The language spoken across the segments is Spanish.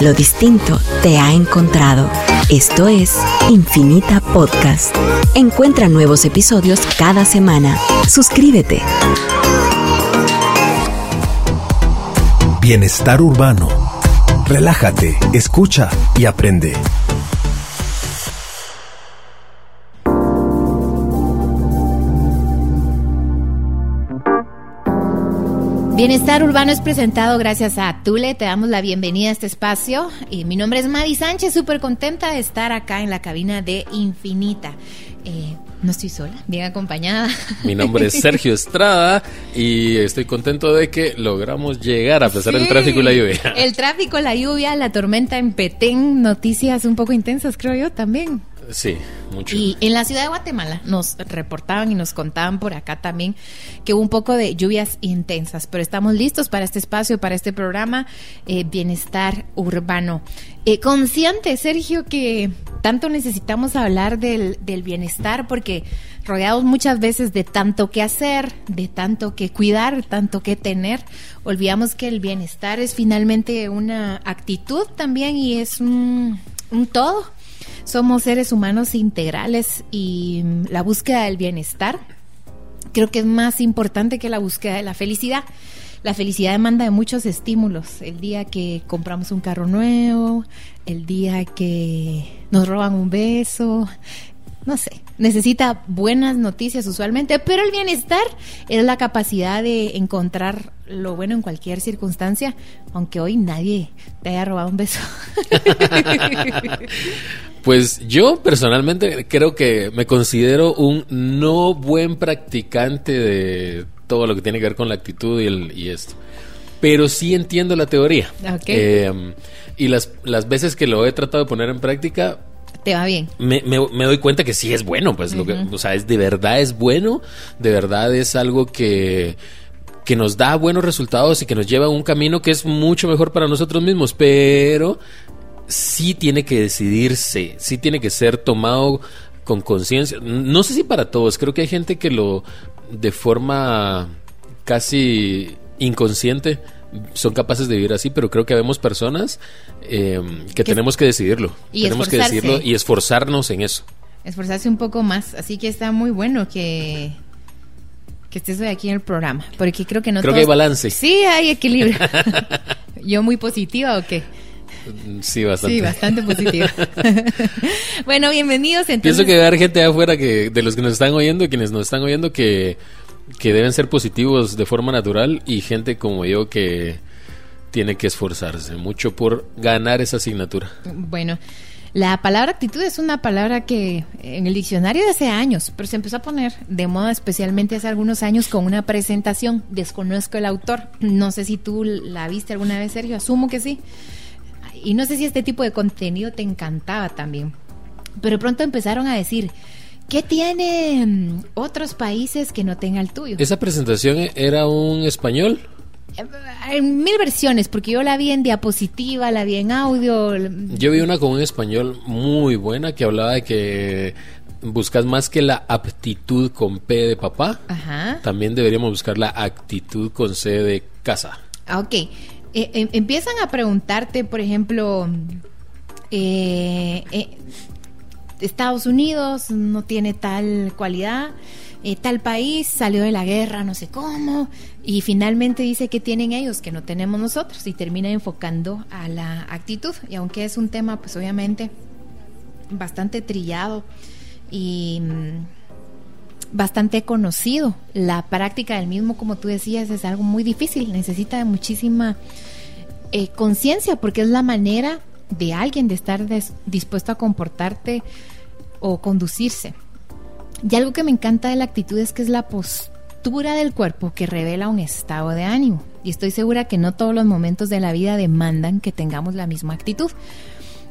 Lo distinto te ha encontrado. Esto es Infinita Podcast. Encuentra nuevos episodios cada semana. Suscríbete. Bienestar urbano. Relájate, escucha y aprende. Bienestar Urbano es presentado gracias a Tule. Te damos la bienvenida a este espacio. Y mi nombre es Madi Sánchez, súper contenta de estar acá en la cabina de Infinita. Eh, no estoy sola, bien acompañada. Mi nombre es Sergio Estrada y estoy contento de que logramos llegar a pesar del tráfico y la lluvia. El tráfico, la lluvia, la tormenta en Petén, noticias un poco intensas, creo yo también. Sí, mucho. Y en la ciudad de Guatemala nos reportaban y nos contaban por acá también que hubo un poco de lluvias intensas, pero estamos listos para este espacio, para este programa, eh, Bienestar Urbano. Eh, consciente, Sergio, que tanto necesitamos hablar del, bienestar porque rodeados muchas veces de tanto que hacer, de tanto que cuidar, tanto que tener, olvidamos que el bienestar es finalmente una actitud también y es un todo somos seres humanos integrales y mm, la búsqueda del bienestar creo que es más importante que la búsqueda de la felicidad. La felicidad demanda de muchos estímulos. El día que compramos un carro nuevo, el día que nos roban un beso, no sé, necesita buenas noticias usualmente, pero el bienestar es la capacidad de encontrar lo bueno en cualquier circunstancia, aunque hoy nadie te haya robado un beso. Pues yo personalmente creo que me considero un no buen practicante de todo lo que tiene que ver con la actitud y, el, y esto. Pero sí entiendo la teoría. Eh, y las, las veces que lo he tratado de poner en práctica, te va bien. Me, doy cuenta que sí es bueno, pues lo que, o sea, es de verdad es bueno, de verdad es algo que que nos da buenos resultados y que nos lleva a un camino que es mucho mejor para nosotros mismos, pero sí tiene que decidirse, sí tiene que ser tomado con conciencia. No sé si para todos, creo que hay gente que lo de forma casi inconsciente son capaces de vivir así, pero creo que vemos personas eh, que, tenemos que decidirlo. Y tenemos que decidirlo y esforzarnos en eso. Esforzarse un poco más. Así que está muy bueno que, que estés hoy aquí en el programa. Porque creo que no Creo que hay balance. Sí, hay equilibrio. ¿Yo muy positiva o qué? Sí, bastante. Sí, bastante positiva. bueno, bienvenidos. Entonces... Pienso que hay haber gente de afuera que, de los que nos están oyendo, quienes nos están oyendo, que que deben ser positivos de forma natural y gente como yo que tiene que esforzarse mucho por ganar esa asignatura. Bueno, la palabra actitud es una palabra que en el diccionario de hace años, pero se empezó a poner de moda especialmente hace algunos años con una presentación. Desconozco el autor. No sé si tú la viste alguna vez, Sergio. Asumo que sí. Y no sé si este tipo de contenido te encantaba también. Pero pronto empezaron a decir, ¿Qué tienen otros países que no tenga el tuyo? ¿Esa presentación era un español? En mil versiones, porque yo la vi en diapositiva, la vi en audio. Yo vi una con un español muy buena que hablaba de que buscas más que la aptitud con P de papá, también deberíamos buscar la actitud con C de casa. Ah, ok. Eh, em, empiezan a preguntarte, por ejemplo, eh, eh, Estados Unidos no tiene tal cualidad, eh, tal país salió de la guerra, no sé cómo, y finalmente dice que tienen ellos que no tenemos nosotros y termina enfocando a la actitud. Y aunque es un tema, pues obviamente bastante trillado y mm, bastante conocido, la práctica del mismo, como tú decías, es algo muy difícil, necesita de muchísima eh, conciencia porque es la manera de alguien de estar dispuesto a comportarte o conducirse. Y algo que me encanta de la actitud es que es la postura del cuerpo que revela un estado de ánimo. Y estoy segura que no todos los momentos de la vida demandan que tengamos la misma actitud.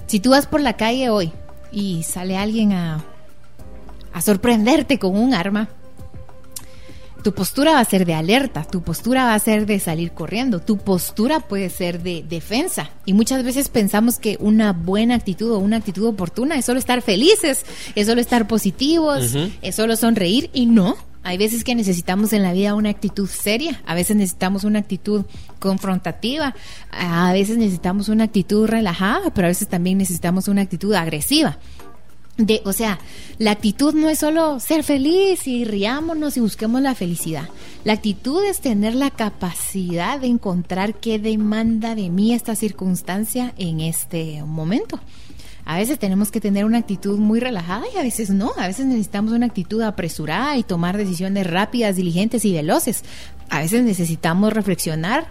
Si tú vas por la calle hoy y sale alguien a, a sorprenderte con un arma, tu postura va a ser de alerta, tu postura va a ser de salir corriendo, tu postura puede ser de defensa. Y muchas veces pensamos que una buena actitud o una actitud oportuna es solo estar felices, es solo estar positivos, es solo sonreír y no. Hay veces que necesitamos en la vida una actitud seria, a veces necesitamos una actitud confrontativa, a veces necesitamos una actitud relajada, pero a veces también necesitamos una actitud agresiva. De, o sea, la actitud no es solo ser feliz y riámonos y busquemos la felicidad. La actitud es tener la capacidad de encontrar qué demanda de mí esta circunstancia en este momento. A veces tenemos que tener una actitud muy relajada y a veces no. A veces necesitamos una actitud apresurada y tomar decisiones rápidas, diligentes y veloces. A veces necesitamos reflexionar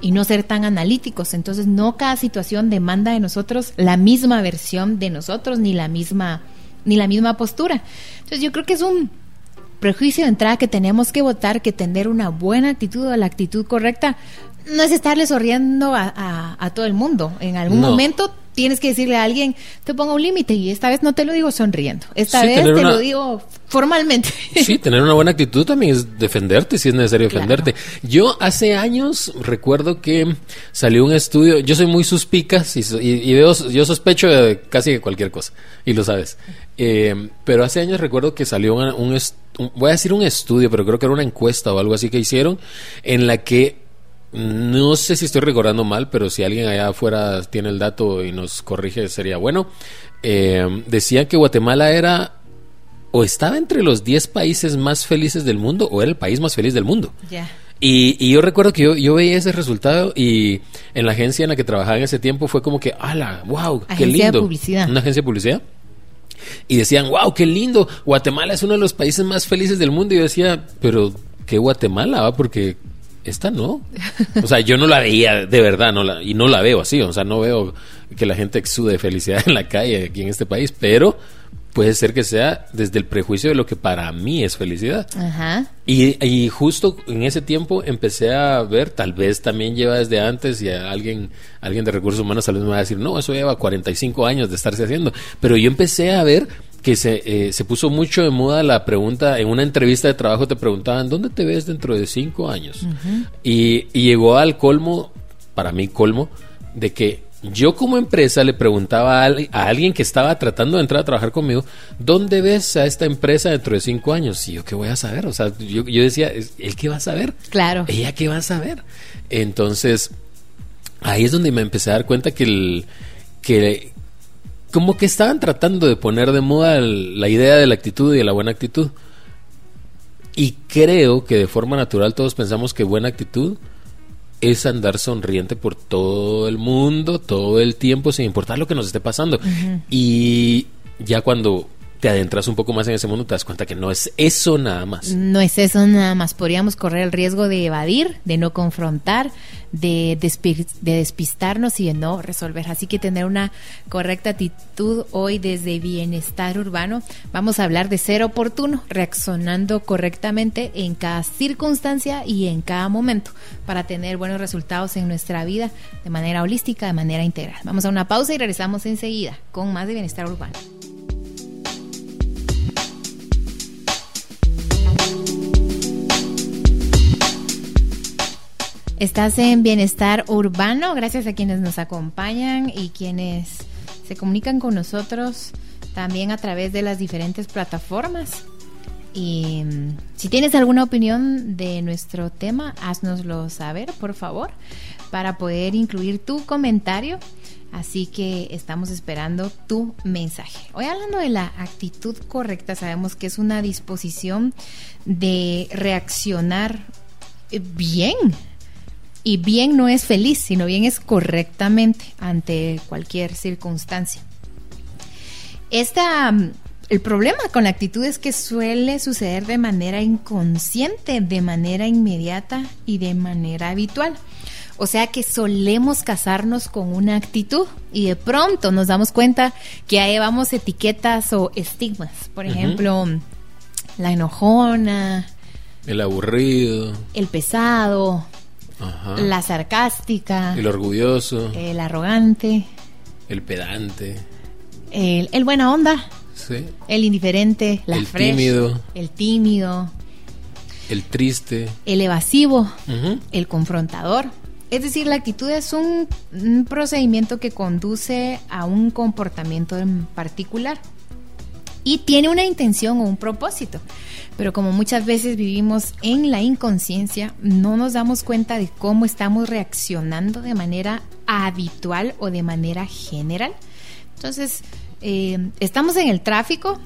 y no ser tan analíticos. Entonces, no cada situación demanda de nosotros la misma versión de nosotros ni la misma ni la misma postura. Entonces, yo creo que es un prejuicio de entrada que tenemos que votar que tener una buena actitud o la actitud correcta no es estarle sonriendo a, todo el mundo. En algún momento tienes que decirle a alguien, te pongo un límite y esta vez no te lo digo sonriendo, esta vez te lo digo formalmente. Sí, tener una buena actitud también es defenderte si es necesario defenderte. Yo hace años recuerdo que salió un estudio, yo soy muy suspicaz y, veo, yo sospecho de casi cualquier cosa y lo sabes. Eh, pero hace años recuerdo que salió un, un, voy a decir un estudio, pero creo que era una encuesta o algo así que hicieron en la que no sé si estoy recordando mal, pero si alguien allá afuera tiene el dato y nos corrige, sería bueno. Eh, decía que Guatemala era o estaba entre los 10 países más felices del mundo o era el país más feliz del mundo. Y, yo recuerdo que yo, yo, veía ese resultado y en la agencia en la que trabajaba en ese tiempo fue como que, ¡ala! ¡Wow! ¡Qué lindo! De publicidad. Una agencia de publicidad. Y decían, ¡wow! ¡Qué lindo! Guatemala es uno de los países más felices del mundo. Y yo decía, ¿pero qué Guatemala? Porque esta no. O sea, yo no la veía de verdad, no la, y no la veo así. O sea, no veo que la gente exude felicidad en la calle aquí en este país, pero puede ser que sea desde el prejuicio de lo que para mí es felicidad. Ajá. Y, y, justo en ese tiempo empecé a ver, tal vez también lleva desde antes y alguien, alguien de recursos humanos tal vez me va a decir, no, eso lleva 45 años de estarse haciendo. Pero yo empecé a ver que se, eh, se puso mucho de moda la pregunta, en una entrevista de trabajo te preguntaban, ¿dónde te ves dentro de cinco años? y, llegó al colmo, para mí colmo, de que yo como empresa le preguntaba a, alguien que estaba tratando de entrar a trabajar conmigo, ¿dónde ves a esta empresa dentro de cinco años? Y yo qué voy a saber, o sea, yo, yo decía, ¿él qué va a saber? Claro. ¿Ella qué va a saber? Entonces, ahí es donde me empecé a dar cuenta que el, que, como que estaban tratando de poner de moda la idea de la actitud y de la buena actitud. Y creo que de forma natural todos pensamos que buena actitud es andar sonriente por todo el mundo, todo el tiempo, sin importar lo que nos esté pasando. Y ya cuando te adentras un poco más en ese mundo, te das cuenta que no es eso nada más. No es eso nada más. Podríamos correr el riesgo de evadir, de no confrontar, de, de despistarnos y de no resolver. Así que tener una correcta actitud hoy desde bienestar urbano. Vamos a hablar de ser oportuno, reaccionando correctamente en cada circunstancia y en cada momento para tener buenos resultados en nuestra vida de manera holística, de manera integral. Vamos a una pausa y regresamos enseguida con más de bienestar urbano. Estás en Bienestar Urbano, gracias a quienes nos acompañan y quienes se comunican con nosotros también a través de las diferentes plataformas. Y mm, si tienes alguna opinión de nuestro tema, haznoslo saber, por favor, para poder incluir tu comentario. Así que estamos esperando tu mensaje. Hoy hablando de la actitud correcta, sabemos que es una disposición de reaccionar bien y bien no es feliz, sino bien es correctamente ante cualquier circunstancia. Esta, mm, el problema con la actitud es que suele suceder de manera inconsciente, de manera inmediata y de manera habitual. O sea que solemos casarnos con una actitud y de pronto nos damos cuenta que ahí vamos etiquetas o estigmas. Por ejemplo, la enojona. El aburrido. El pesado la sarcástica, el orgulloso, el arrogante, el pedante, el, buena onda, el indiferente, la el tímido, el tímido, el triste, el evasivo, el confrontador. Es decir, la actitud es un, procedimiento que conduce a un comportamiento en particular. Y tiene una intención o un propósito. Pero como muchas veces vivimos en la inconsciencia, no nos damos cuenta de cómo estamos reaccionando de manera habitual o de manera general. Entonces, eh, estamos en el tráfico,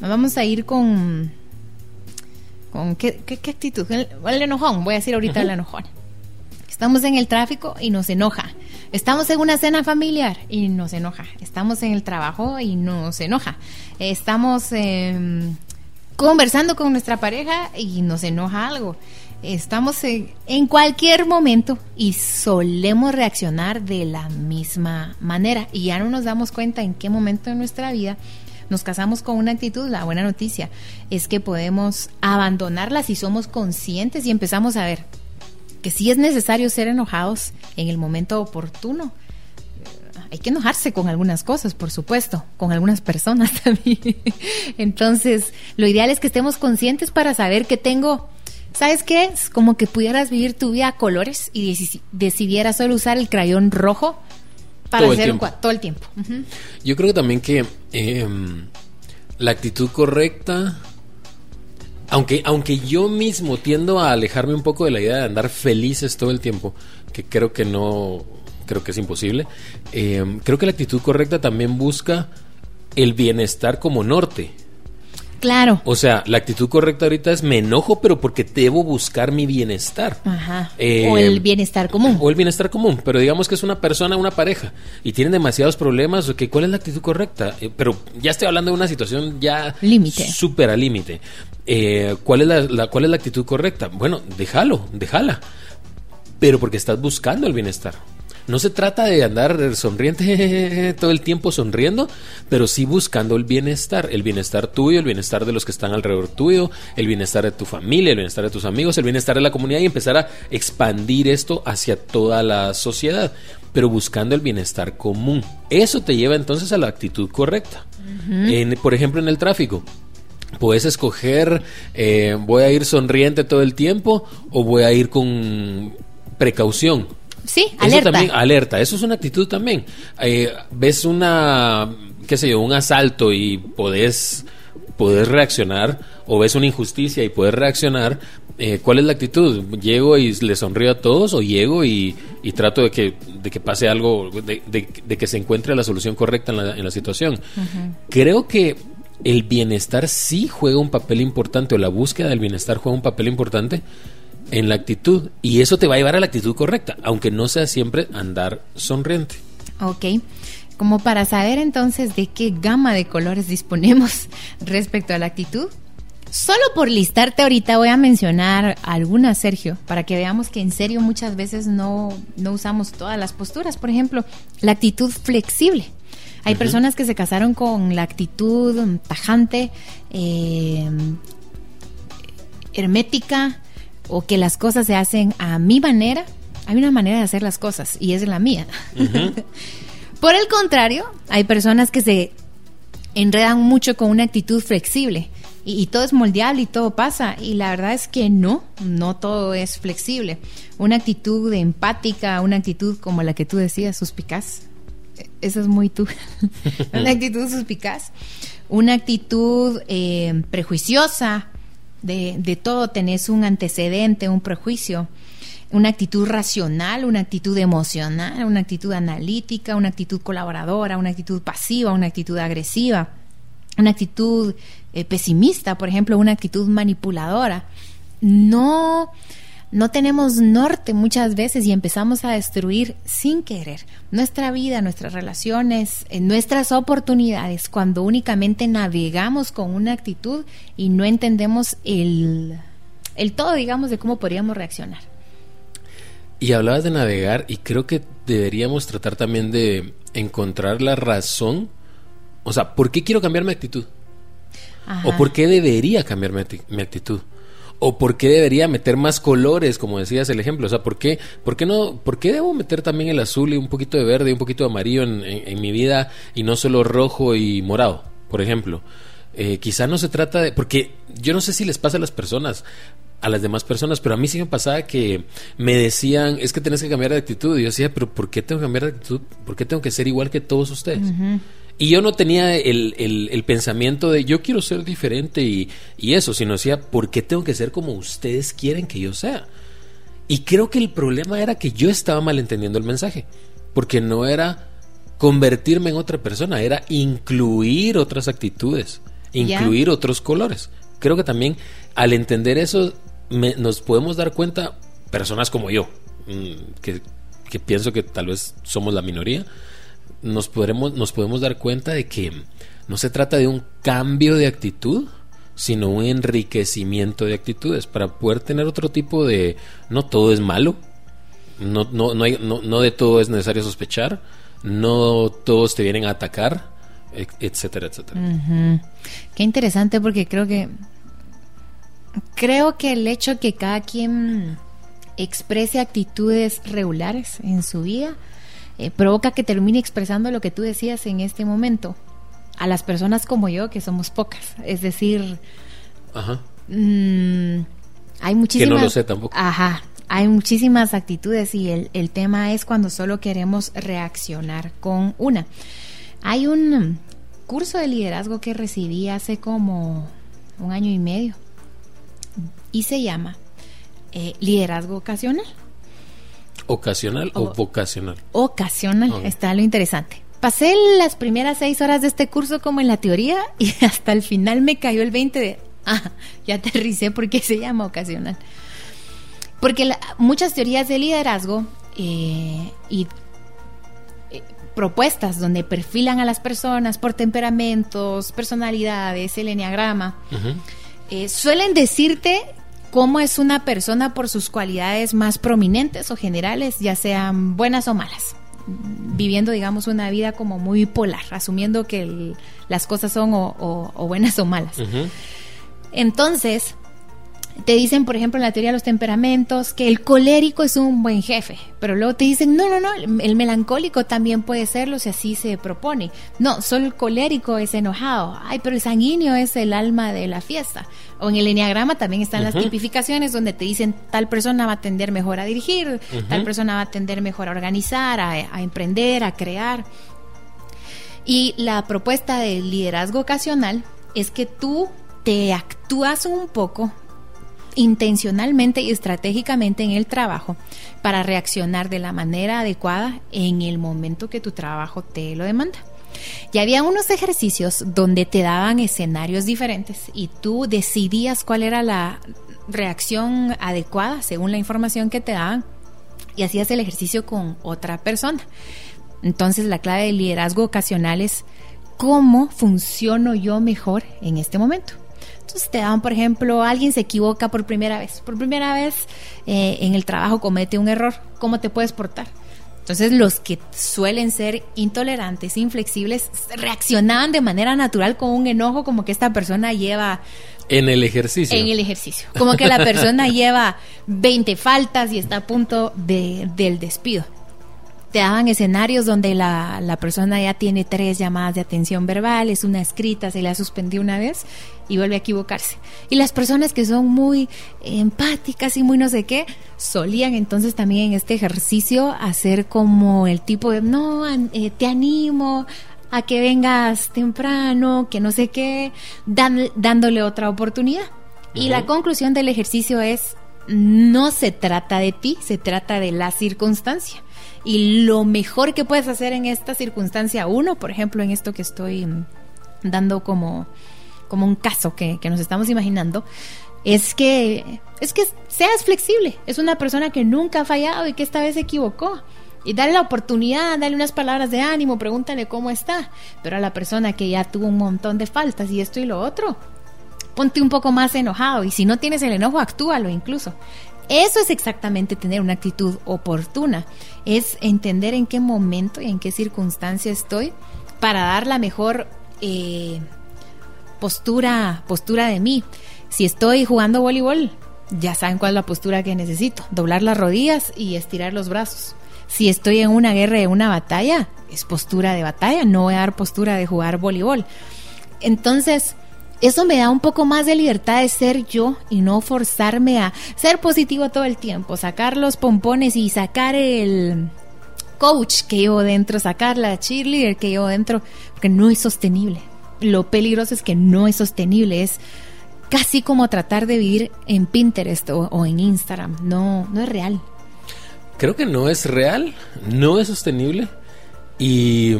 vamos a ir con... con ¿qué, actitud? El, enojón, voy a decir ahorita el enojón. Estamos en el tráfico y nos enoja. Estamos en una cena familiar y nos enoja. Estamos en el trabajo y nos enoja. Estamos em, conversando con nuestra pareja y nos enoja algo. Estamos en, en, cualquier momento y solemos reaccionar de la misma manera y ya no nos damos cuenta en qué momento de nuestra vida nos casamos con una actitud, la buena noticia es que podemos abandonarla si somos conscientes y empezamos a ver, que sí es necesario ser enojados en el momento oportuno. Hay que enojarse con algunas cosas, por supuesto, con algunas personas también. Entonces, lo ideal es que estemos conscientes para saber que tengo, ¿sabes qué? Es como que pudieras vivir tu vida a colores y decidieras solo usar el crayón rojo para hacer todo el tiempo. Yo creo también que em, la actitud correcta aunque, aunque yo mismo tiendo a alejarme un poco de la idea de andar felices todo el tiempo, que creo que no, creo que es imposible, eh, creo que la actitud correcta también busca el bienestar como norte. Claro. O sea, la actitud correcta ahorita es me enojo, pero porque debo buscar mi bienestar. Ajá. Eh, o el bienestar común. O el bienestar común. Pero digamos que es una persona, una pareja, y tienen demasiados problemas. Okay, ¿Cuál es la actitud correcta? Eh, pero ya estoy hablando de una situación ya. Límite. Súper al límite. Eh, ¿cuál, es la, ¿Cuál es la actitud correcta? Bueno, déjalo, déjala. Pero porque estás buscando el bienestar. No se trata de andar sonriente todo el tiempo sonriendo, pero sí buscando el bienestar, el bienestar tuyo, el bienestar de los que están alrededor tuyo, el bienestar de tu familia, el bienestar de tus amigos, el bienestar de la comunidad y empezar a expandir esto hacia toda la sociedad, pero buscando el bienestar común. Eso te lleva entonces a la actitud correcta. por ejemplo, en el tráfico. Puedes escoger, eh, voy a ir sonriente todo el tiempo o voy a ir con precaución. Sí, alerta. también, alerta. Eso es una actitud también. Eh, ves una, qué sé yo, un asalto y podés, podés reaccionar, o ves una injusticia y puedes reaccionar. Eh, ¿Cuál es la actitud? ¿Llego y le sonrío a todos o llego y, trato de que, de que pase algo, de, que se encuentre la solución correcta en la, en la situación? Creo que el bienestar sí juega un papel importante, o la búsqueda del bienestar juega un papel importante en la actitud. Y eso te va a llevar a la actitud correcta, aunque no sea siempre andar sonriente. Ok. Como para saber entonces de qué gama de colores disponemos respecto a la actitud, solo por listarte ahorita voy a mencionar algunas, Sergio, para que veamos que en serio muchas veces no, no usamos todas las posturas. Por ejemplo, la actitud flexible. Hay personas que se casaron con la actitud tajante, eh, hermética, o que las cosas se hacen a mi manera. Hay una manera de hacer las cosas y es la mía. Por el contrario, hay personas que se enredan mucho con una actitud flexible y, y, todo es moldeable y todo pasa. Y la verdad es que no, no todo es flexible. Una actitud empática, una actitud como la que tú decías, suspicaz, eso es muy tú, una actitud suspicaz, una actitud eh, prejuiciosa, de, de, todo tenés un antecedente, un prejuicio, una actitud racional, una actitud emocional, una actitud analítica, una actitud colaboradora, una actitud pasiva, una actitud agresiva, una actitud eh, pesimista, por ejemplo, una actitud manipuladora. No no tenemos norte muchas veces y empezamos a destruir sin querer nuestra vida, nuestras relaciones, eh, nuestras oportunidades cuando únicamente navegamos con una actitud y no entendemos el, el todo, digamos, de cómo podríamos reaccionar. Y hablabas de navegar y creo que deberíamos tratar también de encontrar la razón, o sea, ¿por qué quiero cambiar mi actitud? ¿O por qué debería cambiar mi actitud? ¿O por qué debería meter más colores, como decías el ejemplo? O sea, ¿por qué, por qué no, por qué debo meter también el azul y un poquito de verde y un poquito de amarillo en, mi vida y no solo rojo y morado, por ejemplo? Eh, quizá no se trata de, porque yo no sé si les pasa a las personas, a las demás personas, pero a mí sí me pasaba que me decían, es que tienes que cambiar de actitud. Y yo decía, pero ¿por qué tengo que cambiar de actitud? ¿Por qué tengo que ser igual que todos ustedes? Y yo no tenía el, el- el pensamiento de yo quiero ser diferente y, y eso, sino decía, ¿por qué tengo que ser como ustedes quieren que yo sea? Y creo que el problema era que yo estaba malentendiendo el mensaje, porque no era convertirme en otra persona, era incluir otras actitudes, incluir otros colores. Creo que también al entender eso me- nos podemos dar cuenta, personas como yo, mm, que, que pienso que tal vez somos la minoría, nos podremos, nos podemos dar cuenta de que no se trata de un cambio de actitud, sino un enriquecimiento de actitudes para poder tener otro tipo de no todo es malo, no, no, no, hay- no, no de todo es necesario sospechar, no todos te vienen a atacar, et- etcétera, etcétera. Qué interesante porque creo que creo que el hecho que cada quien exprese actitudes regulares en su vida eh, provoca que termine expresando lo que tú decías en este momento a las personas como yo que somos pocas, es decir, Ajá. Mm, hay muchísimas. lo sé tampoco. Ajá. Hay muchísimas actitudes y el, el tema es cuando solo queremos reaccionar con una. Hay un curso de liderazgo que recibí hace como un año y medio y se llama eh, Liderazgo Ocasional. ¿Ocasional o, O- vocacional? Ocasional, está lo interesante. Pasé las primeras seis horas de este curso como en la teoría y hasta el final me cayó el 20 de, ah, ya aterricé porque se llama ocasional. Porque la- muchas teorías de liderazgo eh, y eh, propuestas donde perfilan a las personas por temperamentos, personalidades, el enneagrama, eh, suelen decirte cómo es una persona por sus cualidades más prominentes o generales, ya sean buenas o malas. Viviendo, digamos, una vida como muy polar, asumiendo que el- las cosas son o, o- o buenas o malas. Entonces, te dicen, por ejemplo, en la teoría de los temperamentos, que el colérico es un buen jefe, pero luego te dicen, no, no, no, el el melancólico también puede serlo si así se propone. No, solo el colérico es enojado. Ay, pero el sanguíneo es el alma de la fiesta. O en el enneagrama también están las tipificaciones donde te dicen, tal persona va a tender mejor a dirigir, tal persona va a tender mejor a organizar, a, a emprender, a crear. Y la propuesta del liderazgo ocasional es que tú te actúas un poco intencionalmente y estratégicamente en el trabajo para reaccionar de la manera adecuada en el momento que tu trabajo te lo demanda. Y había unos ejercicios donde te daban escenarios diferentes y tú decidías cuál era la reacción adecuada según la información que te daban y hacías el ejercicio con otra persona. Entonces la clave del liderazgo ocasional es cómo funciono yo mejor en este momento. Entonces te daban, por ejemplo, alguien se equivoca por primera vez. Por primera vez eh, en el trabajo comete un error. ¿Cómo te puedes portar? Entonces los que suelen ser intolerantes, inflexibles, reaccionaban de manera natural con un enojo como que esta persona lleva En el ejercicio. en el ejercicio. Como que la persona lleva 20 faltas y está a punto de, del despido. Te daban escenarios donde la, la persona ya tiene tres llamadas de atención verbal, es una escrita, se le ha suspendido una vez y vuelve a equivocarse. Y las personas que son muy empáticas y muy no sé qué, solían entonces también en este ejercicio hacer como el tipo de, no, eh, te animo, a que vengas temprano, que no sé qué, dan- dándole otra oportunidad. Y la conclusión del ejercicio es, no se trata de ti, se trata de la circunstancia. Y lo mejor que puedes hacer en esta circunstancia, uno, por ejemplo, en esto que estoy dando como, como un caso que, que nos estamos imaginando, es que, es que seas flexible. Es una persona que nunca ha fallado y que esta vez se equivocó. Y dale la oportunidad, dale unas palabras de ánimo, pregúntale cómo está. Pero a la persona que ya tuvo un montón de faltas y esto y lo otro, ponte un poco más enojado. Y si no tienes el enojo, actúalo incluso. Eso es exactamente tener una actitud oportuna. Es entender en qué momento y en qué circunstancia estoy para dar la mejor eh, postura, postura de mí. Si estoy jugando voleibol, ya saben cuál es la postura que necesito. Doblar las rodillas y estirar los brazos. Si estoy en una guerra, en una batalla, es postura de batalla, no voy a dar postura de jugar voleibol. Entonces, eso me da un poco más de libertad de ser yo y no forzarme a ser positivo todo el tiempo, sacar los pompones y sacar el coach que llevo dentro, sacar la cheerleader que llevo dentro, porque no es sostenible. Lo peligroso es que no es sostenible, es casi como tratar de vivir en Pinterest o, en Instagram. No, no es real. Creo que no es real, no es sostenible y,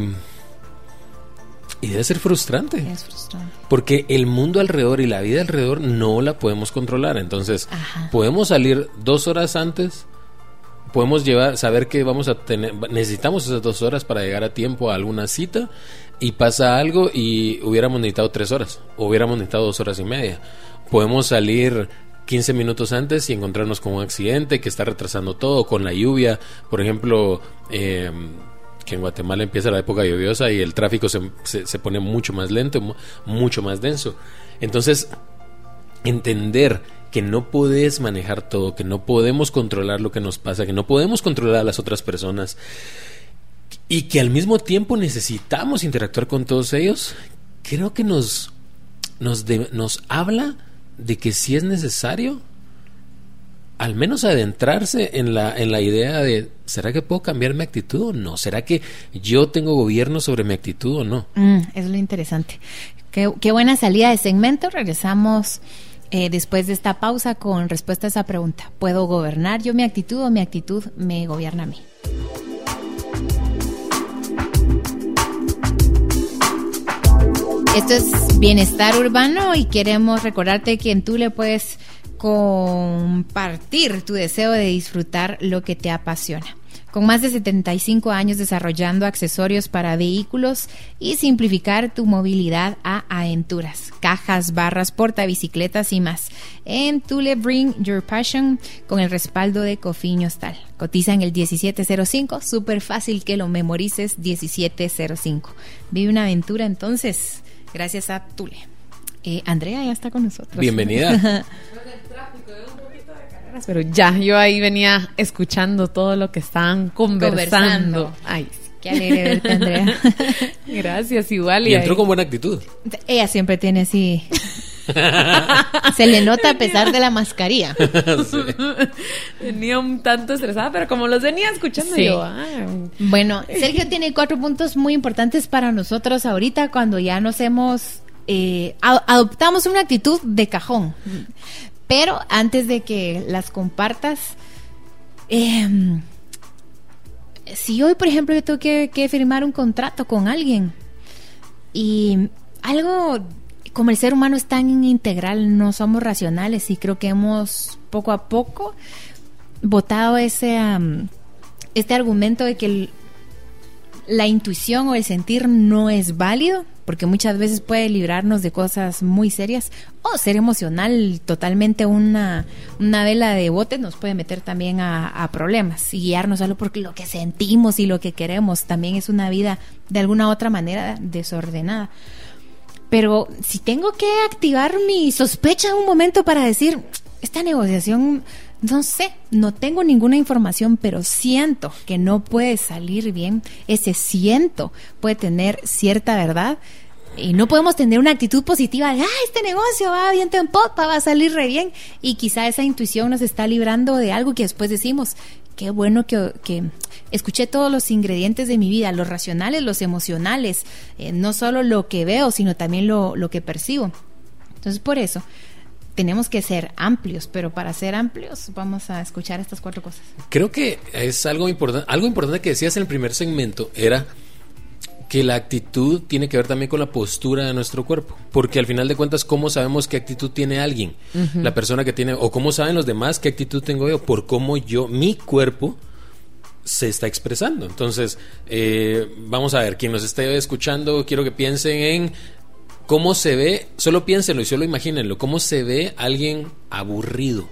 y debe ser frustrante. Es frustrante. Porque el mundo alrededor y la vida alrededor no la podemos controlar. Entonces, podemos salir dos horas antes, podemos llevar, saber que vamos a tener, necesitamos esas dos horas para llegar a tiempo a alguna cita y pasa algo y hubiéramos necesitado tres horas, hubiéramos necesitado dos horas y media. Podemos salir 15 minutos antes y encontrarnos con un accidente que está retrasando todo, con la lluvia, por ejemplo, eh, que en Guatemala empieza la época lluviosa y el tráfico se, se, pone mucho más lento, mucho más denso. Entonces, entender que no puedes manejar todo, que no podemos controlar lo que nos pasa, que no podemos controlar a las otras personas, y que al mismo tiempo necesitamos interactuar con todos ellos, creo que nos, nos, nos habla de que si es necesario, al menos adentrarse en la, en la idea de, ¿será que puedo cambiar mi actitud o no? ¿Será que yo tengo gobierno sobre mi actitud o no? Mm, es lo interesante. Qué, qué, buena salida de segmento. Regresamos eh, después de esta pausa con respuesta a esa pregunta. ¿Puedo gobernar yo mi actitud o mi actitud me gobierna a mí? Esto es Bienestar Urbano y queremos recordarte que en tú le puedes compartir tu deseo de disfrutar lo que te apasiona. Con más de 75 años desarrollando accesorios para vehículos y simplificar tu movilidad a aventuras, cajas, barras, portabicicletas y más. En Tule Bring Your Passion con el respaldo de Cofiños Tal. Cotiza en el 1705, súper fácil que lo memorices 1705. Vive una aventura entonces gracias a Tule. Eh, Andrea ya está con nosotros. Bienvenida. pero ya, yo ahí venía escuchando todo lo que estaban conversando. Ay, qué alegre verte, Andrea. Gracias, igual. Y, entró con buena actitud. Ella siempre tiene así. Se le nota a pesar de la mascarilla. Venía un tanto estresada, pero como los venía escuchando yo. Bueno, Sergio tiene cuatro puntos muy importantes para nosotros ahorita cuando ya nos hemos eh, adoptamos una actitud de cajón. Pero antes de que las compartas, em, si hoy, por ejemplo, yo tengo que, que, firmar un contrato con alguien y algo como el ser humano es tan integral, no somos racionales y creo que hemos poco a poco votado ese este argumento de que la intuición o el sentir no es válido porque muchas veces puede librarnos de cosas muy serias o ser emocional totalmente una, una vela de bote nos puede meter también a, problemas y guiarnos solo porque lo que sentimos y lo que queremos también es una vida de alguna otra manera desordenada. Pero si tengo que activar mi sospecha un momento para decir, esta negociación no sé, no tengo ninguna información, pero siento que no puede salir bien. Ese siento puede tener cierta verdad. Y no podemos tener una actitud positiva de, ah, este negocio va bien en popa, va a salir re bien. Y quizá esa intuición nos está librando de algo que después decimos, qué bueno que, que escuché todos los ingredientes de mi vida, los racionales, los emocionales, eh, no solo lo que veo, sino también lo, lo que percibo. Entonces, por eso, tenemos que ser amplios, pero para ser amplios vamos a escuchar estas cuatro cosas. Creo que es algo importante, algo importante que decías en el primer segmento era que la actitud tiene que ver también con la postura de nuestro cuerpo, porque al final de cuentas cómo sabemos qué actitud tiene alguien, la persona que tiene o cómo saben los demás qué actitud tengo yo, por cómo yo mi cuerpo se está expresando. Entonces, eh, vamos a ver, quien nos esté escuchando, quiero que piensen en ¿Cómo se ve? Solo piénsenlo y solo imagínenlo. ¿Cómo se ve alguien aburrido?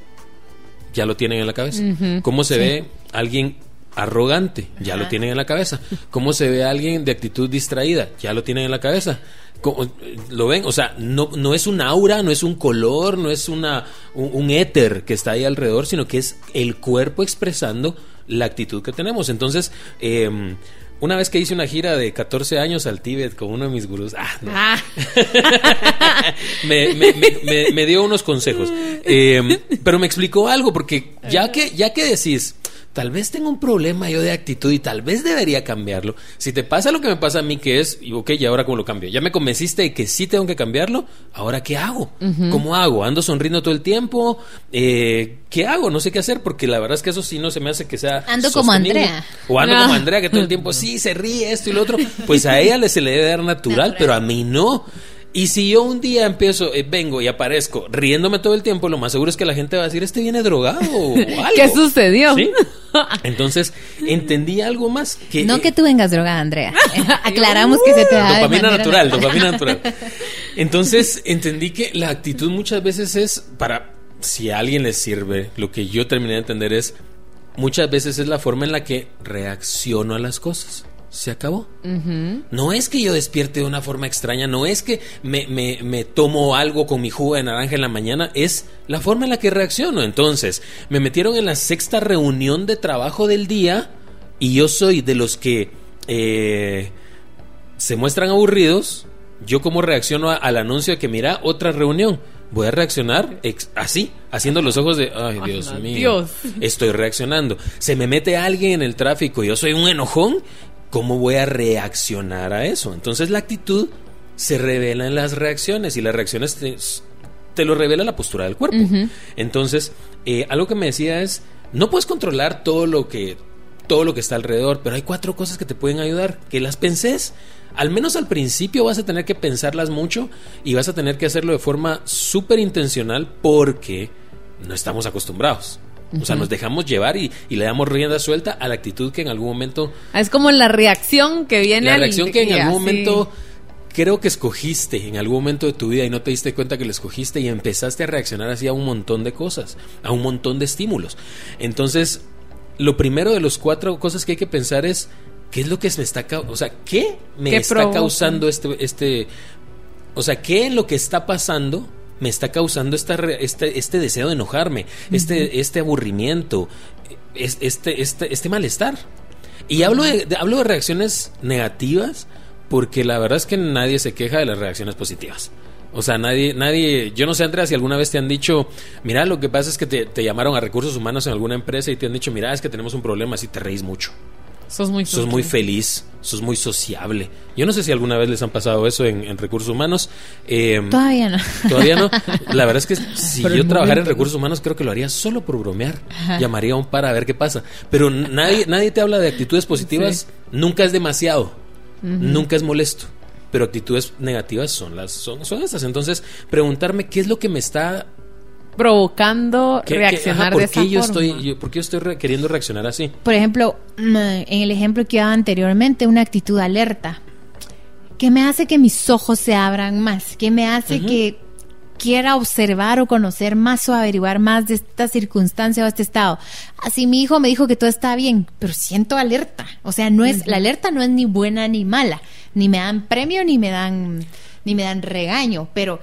Ya lo tienen en la cabeza. ¿Cómo se ve alguien arrogante? Ya lo tienen en la cabeza. ¿Cómo se ve alguien de actitud distraída? Ya lo tienen en la cabeza. ¿Lo ven? O sea, no, no es un aura, no es un color, no es una, un, éter que está ahí alrededor, sino que es el cuerpo expresando la actitud que tenemos. Entonces, eh, una vez que hice una gira de 14 años al Tíbet con uno de mis gurús, ah, ah. me, dio unos consejos. Eh, pero me explicó algo, porque ya que, ya que decís, tal vez tengo un problema yo de actitud y tal vez debería cambiarlo. Si te pasa lo que me pasa a mí, que es, y ok, ¿y ahora cómo lo cambio? Ya me convenciste de que sí tengo que cambiarlo, ¿ahora qué hago? ¿Cómo hago? ¿Ando sonriendo todo el tiempo? Eh, ¿Qué hago? No sé qué hacer porque la verdad es que eso sí no se me hace que sea... Ando como. Andrea. O ando No. como Andrea que todo el tiempo sí se ríe esto y lo otro. Pues a ella le se le debe dar natural, Natural. pero a mí no. Y si yo un día empiezo, eh, vengo y aparezco riéndome todo el tiempo, lo más seguro es que la gente va a decir, este viene drogado o algo. ¿Qué sucedió? ¿Sí? Entonces, entendí algo más que... No eh, que tú vengas drogada, Andrea. Aclaramos que se te da dopamina natural, dopamina natural. Entonces entendí que la actitud muchas veces es para si a alguien le sirve, lo que yo terminé de entender es muchas veces es la forma en la que reacciono a las cosas. Se acabó. No es que yo despierte de una forma extraña, no es que me, me- me tomo algo con mi jugo de naranja en la mañana, es la forma en la que reacciono. Entonces, me metieron en la sexta reunión de trabajo del día y yo soy de los que eh, se muestran aburridos. Yo como reacciono a- al anuncio de que mira otra reunión. Voy a reaccionar así, haciendo los ojos de, ay Dios mío, Dios. estoy reaccionando. Se me mete alguien en el tráfico, yo soy un enojón, ¿cómo voy a reaccionar a eso? Entonces la actitud se revela en las reacciones y las reacciones te, te lo revela la postura del cuerpo. Entonces, eh, algo que me decía es, no puedes controlar todo lo que todo lo que está alrededor, pero hay cuatro cosas que te pueden ayudar, que las penses. Al menos al principio vas a tener que pensarlas mucho y vas a tener que hacerlo de forma súper intencional porque no estamos acostumbrados. O sea, nos dejamos llevar y, y le damos rienda suelta a la actitud que en algún momento Es como la reacción que viene la al- reacción que en algún momento creo que escogiste en algún momento de tu vida y no te diste cuenta que lo escogiste y empezaste a reaccionar así a un montón de cosas, a un montón de estímulos. Entonces, lo primero de los cuatro cosas que hay que pensar es qué es lo que me está, cau- o sea, qué me ¿Qué está provoca? causando este, este, o sea, qué en lo que está pasando me está causando esta, este, este deseo de enojarme, este, este aburrimiento, es- este, este, este malestar. Y hablo de, de- hablo de reacciones negativas porque la verdad es que nadie se queja de las reacciones positivas. O sea, nadie, nadie, yo no sé, Andrea, si alguna vez te han dicho, mira, lo que pasa es que te, te llamaron a recursos humanos en alguna empresa y te han dicho, mira, es que tenemos un problema, así te reís mucho. Sos muy Sos muy feliz, sos muy sociable. Yo no sé si alguna vez les han pasado eso en, en recursos humanos. Eh, Todavía no. Todavía no. La verdad es que si Por yo trabajara en recursos humanos, creo que lo haría solo por bromear. Llamaría a un par a ver qué pasa. Pero nadie, nadie te habla de actitudes positivas. Nunca es demasiado. Nunca es molesto. Pero actitudes negativas son las son, son estas. Entonces, preguntarme qué es lo que me está provocando qué- qué- reaccionar ajá, ¿por de esa yo forma. estoy yo- por qué yo estoy re- queriendo reaccionar así? Por ejemplo, mm, en el ejemplo que daba anteriormente, una actitud alerta. ¿Qué me hace que mis ojos se abran más? ¿Qué me hace que quiera observar o conocer más o averiguar más de esta circunstancia o este estado? Así mi hijo me dijo que todo está bien, pero siento alerta. O sea, no es la alerta no es ni buena ni mala, ni me dan premio ni me dan ni me dan regaño, pero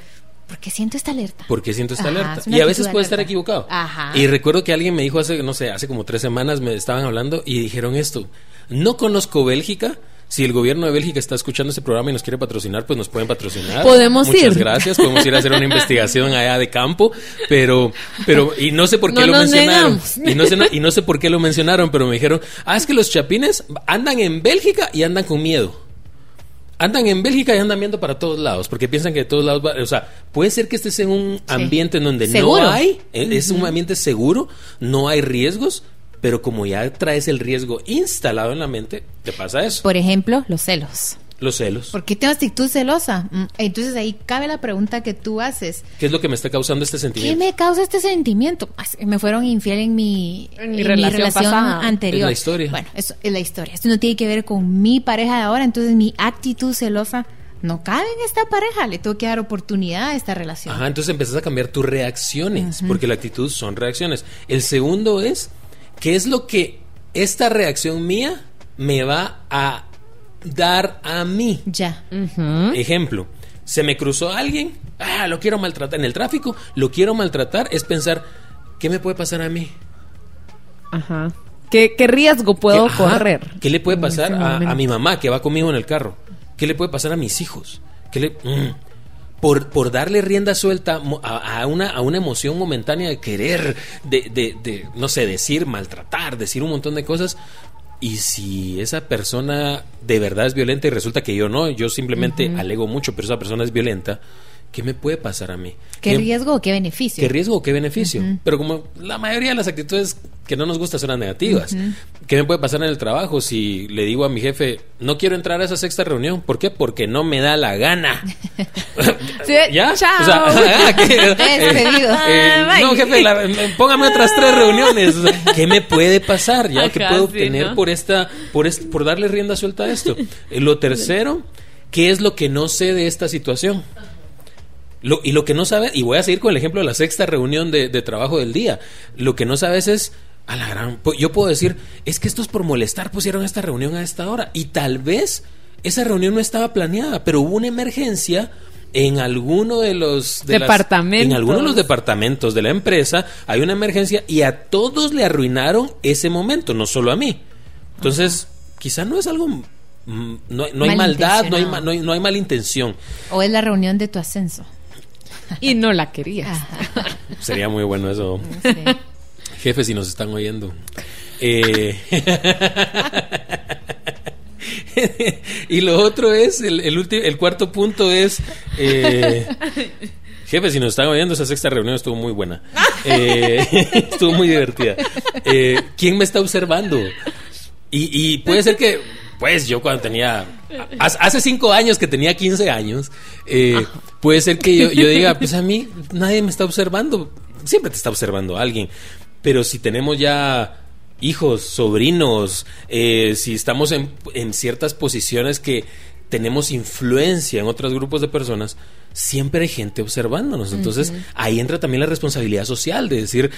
¿por qué siento esta alerta? Porque siento esta Ajá, alerta. es Y a veces puede estar equivocado. Ajá. Y recuerdo que alguien me dijo hace, no sé, hace como tres semanas me estaban hablando y dijeron esto. No conozco Bélgica. Si el gobierno de Bélgica está escuchando este programa y nos quiere patrocinar, pues nos pueden patrocinar. Podemos Muchas ir. gracias. Podemos ir a hacer una investigación allá de campo. Pero, pero, y no sé por qué No lo nos mencionaron. Y no, sé, y no sé por qué lo mencionaron, pero me dijeron, ah, es que los chapines andan en Bélgica y andan con miedo andan en Bélgica y andan viendo para todos lados, porque piensan que de todos lados va, o sea, puede ser que estés en un ambiente en donde Seguro. no hay, eh, es un ambiente seguro, no hay riesgos, pero como ya traes el riesgo instalado en la mente, te pasa eso, Por ejemplo, los celos. Los celos. ¿Por qué tengo actitud celosa? Mm, Entonces ahí cabe la pregunta que tú haces. ¿Qué es lo que me está causando este ¿Qué sentimiento? me causa este sentimiento? Me fueron infiel en mi, En mi relación pasada. anterior. Es la historia. Bueno, eso es la historia. Esto no tiene que ver con mi pareja de ahora, entonces mi actitud celosa no cabe en esta pareja. Le tengo que dar oportunidad a esta relación. Ajá, entonces empezás a cambiar tus reacciones, porque la actitud son reacciones. El segundo es, ¿qué es lo que esta reacción mía me va a dar a mí? Ya. Ejemplo, se me cruzó alguien, ah, lo quiero maltratar. En el tráfico, lo quiero maltratar, es pensar, ¿qué me puede pasar a mí? Ajá. ¿Qué, qué riesgo puedo ¿Qué, ajá, correr? ¿Qué le puede pasar a, mi mamá que va conmigo en el carro? ¿Qué le puede pasar a mis hijos? ¿Qué le.? Mm. por, por darle rienda suelta a una, a una emoción momentánea de querer, de, de, de, no sé, decir, maltratar, decir un montón de cosas. Y si esa persona de verdad es violenta y resulta que yo no, yo simplemente alego mucho, pero esa persona es violenta, ¿qué me puede pasar a mí? ¿Qué riesgo o qué beneficio? ¿Qué riesgo o qué beneficio? Pero como la mayoría de las actitudes que no nos gustan son las negativas. ¿Qué me puede pasar en el trabajo si le digo a mi jefe, no quiero entrar a esa sexta reunión? ¿Por qué? Porque no me da la gana. ¿Ya? chao. O sea, ah, ¿qué? Despedido. Eh, Ah, no, jefe, la- eh, póngame otras tres reuniones. O sea, ¿Qué me puede pasar? ¿Ya? ¿Qué Ajá, puedo sí, obtener ¿no? por esta, por por darle rienda suelta a esto? Eh, Lo tercero, ¿qué es lo que no sé de esta situación? Lo- y lo que no sabes, y voy a seguir con el ejemplo de la sexta reunión de, de trabajo del día, lo que no sabes es, a la gran, yo puedo decir, es que estos por molestar pusieron esta reunión a esta hora, y tal vez esa reunión no estaba planeada, pero hubo una emergencia en alguno de los de las- Departamentos. en alguno de los departamentos de la empresa hay una emergencia y a todos le arruinaron ese momento, no solo a mí. Entonces, quizá no es algo mm, no, no hay maldad, no hay, no hay no hay mala intención. O es la reunión de tu ascenso. Y no la querías. Sería muy bueno eso. Sí. Jefes, si nos están oyendo. Eh, y lo otro es, el, el, ulti- el cuarto punto es, eh, jefes, si nos están oyendo, esa sexta reunión estuvo muy buena. Eh, estuvo muy divertida. Eh, ¿Quién me está observando? Y, y puede ser que, pues yo cuando tenía, hace cinco años que tenía 15 años, eh, puede ser que yo, yo diga, pues a mí nadie me está observando. Siempre te está observando alguien. Pero si tenemos ya hijos, sobrinos, eh, si estamos en, en ciertas posiciones que tenemos influencia en otros grupos de personas, siempre hay gente observándonos. Entonces ahí entra también la responsabilidad social de decir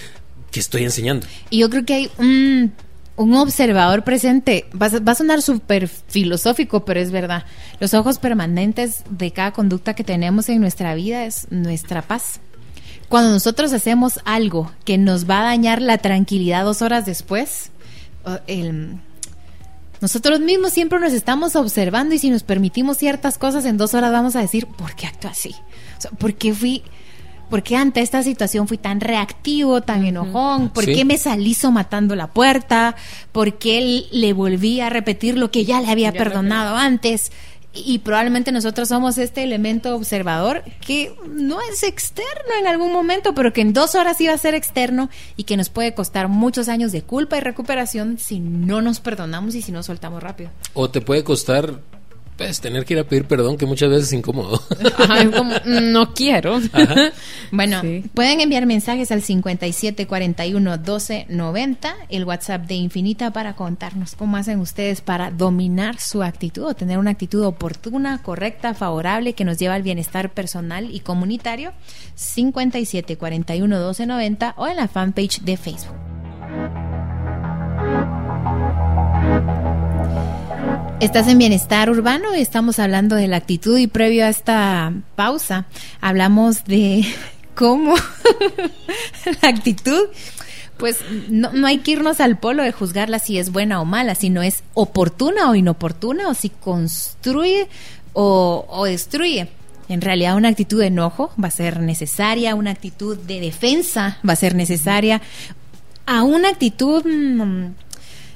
que estoy enseñando. Y yo creo que hay un, un observador presente. Va, a- sonar súper filosófico, pero es verdad. Los ojos permanentes de cada conducta que tenemos en nuestra vida es nuestra paz. Cuando nosotros hacemos algo que nos va a dañar la tranquilidad dos horas después, nosotros mismos siempre nos estamos observando y si nos permitimos ciertas cosas en dos horas vamos a decir, ¿por qué actúo así? ¿Por qué fui... ¿Por qué ante esta situación fui tan reactivo, tan enojón? ¿Por Sí. qué me salí matando la puerta? ¿Por qué le volví a repetir lo que ya le había Ya perdonado antes? Y, y probablemente nosotros somos este elemento observador que no es externo en algún momento, pero que en dos horas iba a ser externo y que nos puede costar muchos años de culpa y recuperación si no nos perdonamos y si no soltamos rápido. O te puede costar, pues, tener que ir a pedir perdón, que muchas veces es incómodo. Ajá, es como, "Mm, no quiero. Bueno, Sí. pueden enviar mensajes al 5741 1290, el WhatsApp de Infinita para contarnos cómo hacen ustedes para dominar su actitud o tener una actitud oportuna, correcta, favorable que nos lleva al bienestar personal y comunitario. 5741 1290 o en la fanpage de Facebook. Estás en Bienestar Urbano y estamos hablando de la actitud y previo a esta pausa hablamos de cómo la actitud, pues no, no hay que irnos al polo de juzgarla si es buena o mala, sino es oportuna o inoportuna o si construye o, o destruye. En realidad una actitud de enojo va a ser necesaria, una actitud de defensa va a ser necesaria, a una actitud... mm,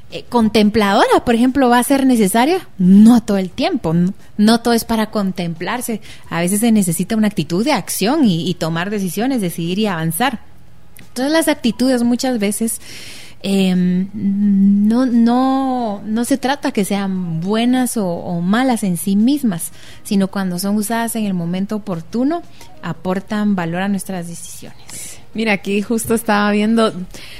eh, contempladora, por ejemplo, va a ser necesaria? No todo el tiempo, no, todo es para contemplarse. A veces se necesita una actitud de acción y, tomar decisiones, decidir y avanzar. Todas las actitudes muchas veces eh, no, no, no se trata que sean buenas o, o malas en sí mismas, sino cuando son usadas en el momento oportuno, aportan valor a nuestras decisiones. Mira, aquí justo estaba viendo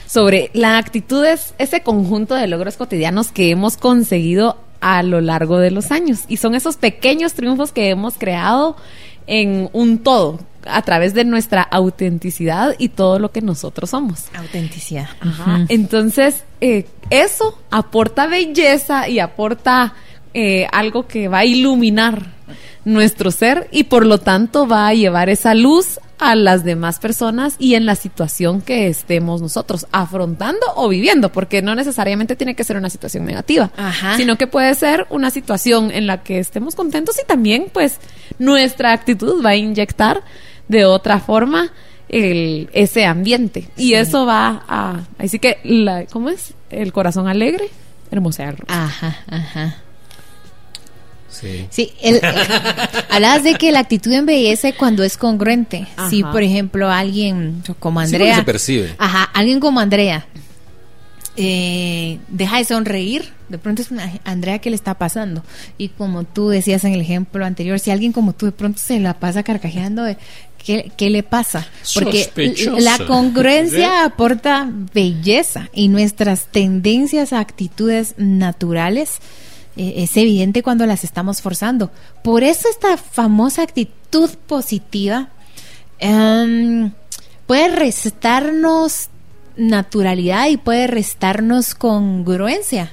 sobre la actitud, es ese conjunto de logros cotidianos que hemos conseguido a lo largo de los años. Y son esos pequeños triunfos que hemos creado en un todo, a través de nuestra autenticidad y todo lo que nosotros somos. Autenticidad. Ajá. Entonces, eh, eso aporta belleza y aporta eh, algo que va a iluminar nuestro ser y por lo tanto va a llevar esa luz a las demás personas y en la situación que estemos nosotros afrontando o viviendo, porque no necesariamente tiene que ser una situación negativa, Ajá. sino que puede ser una situación en la que estemos contentos y también pues nuestra actitud va a inyectar de otra forma el, ese ambiente y eso va a así que la, ¿cómo es? el corazón alegre hermosearlo Ajá, ajá. Sí. Sí, el, hablabas de que la actitud embellece cuando es congruente. Ajá. Si, por ejemplo, alguien como Sí, Andrea. se percibe. Ajá, alguien como Andrea eh, deja de sonreír. De pronto es una Andrea, ¿qué le está pasando? Y como tú decías en el ejemplo anterior, si alguien como tú de pronto se la pasa carcajeando, de, ¿qué, qué le pasa? Porque Sospechosa. la congruencia aporta belleza y nuestras tendencias a actitudes naturales eh, es evidente cuando las estamos forzando. Por eso esta famosa actitud positiva em, puede restarnos naturalidad y puede restarnos congruencia.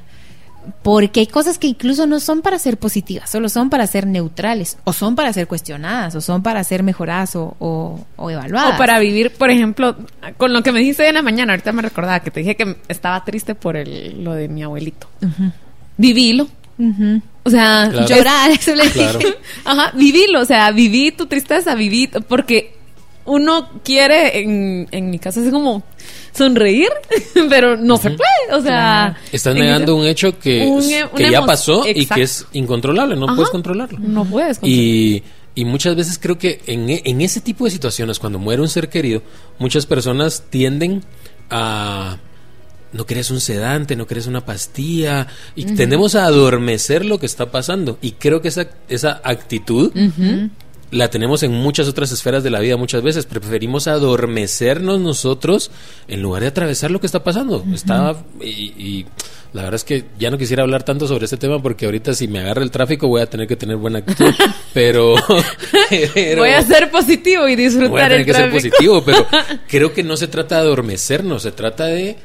Porque hay cosas que incluso no son para ser positivas, solo son para ser neutrales, o son para ser cuestionadas, o son para ser mejoradas o, o- o evaluadas. O para vivir, por ejemplo, con lo que me dijiste en la mañana, ahorita me recordaba que te dije que estaba triste por el, lo de mi abuelito. Vivilo. O sea, Claro. Llorar, eso le Claro. dije. Ajá, vivilo, o sea, viví tu tristeza, viví, porque uno quiere, en, en mi caso, es como sonreír, pero no se puede, o sea... Estás negando un hecho que, un- una que ya pasó y que es incontrolable, no Ajá. puedes controlarlo. No puedes controlar. Y, y muchas veces creo que en, en ese tipo de situaciones, cuando muere un ser querido, muchas personas tienden a... No querés un sedante, no querés una pastilla. Y tendemos a adormecer lo que está pasando. Y creo que esa, esa actitud la tenemos en muchas otras esferas de la vida muchas veces. Preferimos adormecernos nosotros en lugar de atravesar lo que está pasando. Está, y, y la verdad es que ya no quisiera hablar tanto sobre este tema porque ahorita si me agarra el tráfico voy a tener que tener buena actitud. pero, pero- Voy a ser positivo y voy a disfrutar tener el que ser positivo, pero creo que no se trata de adormecernos, se trata de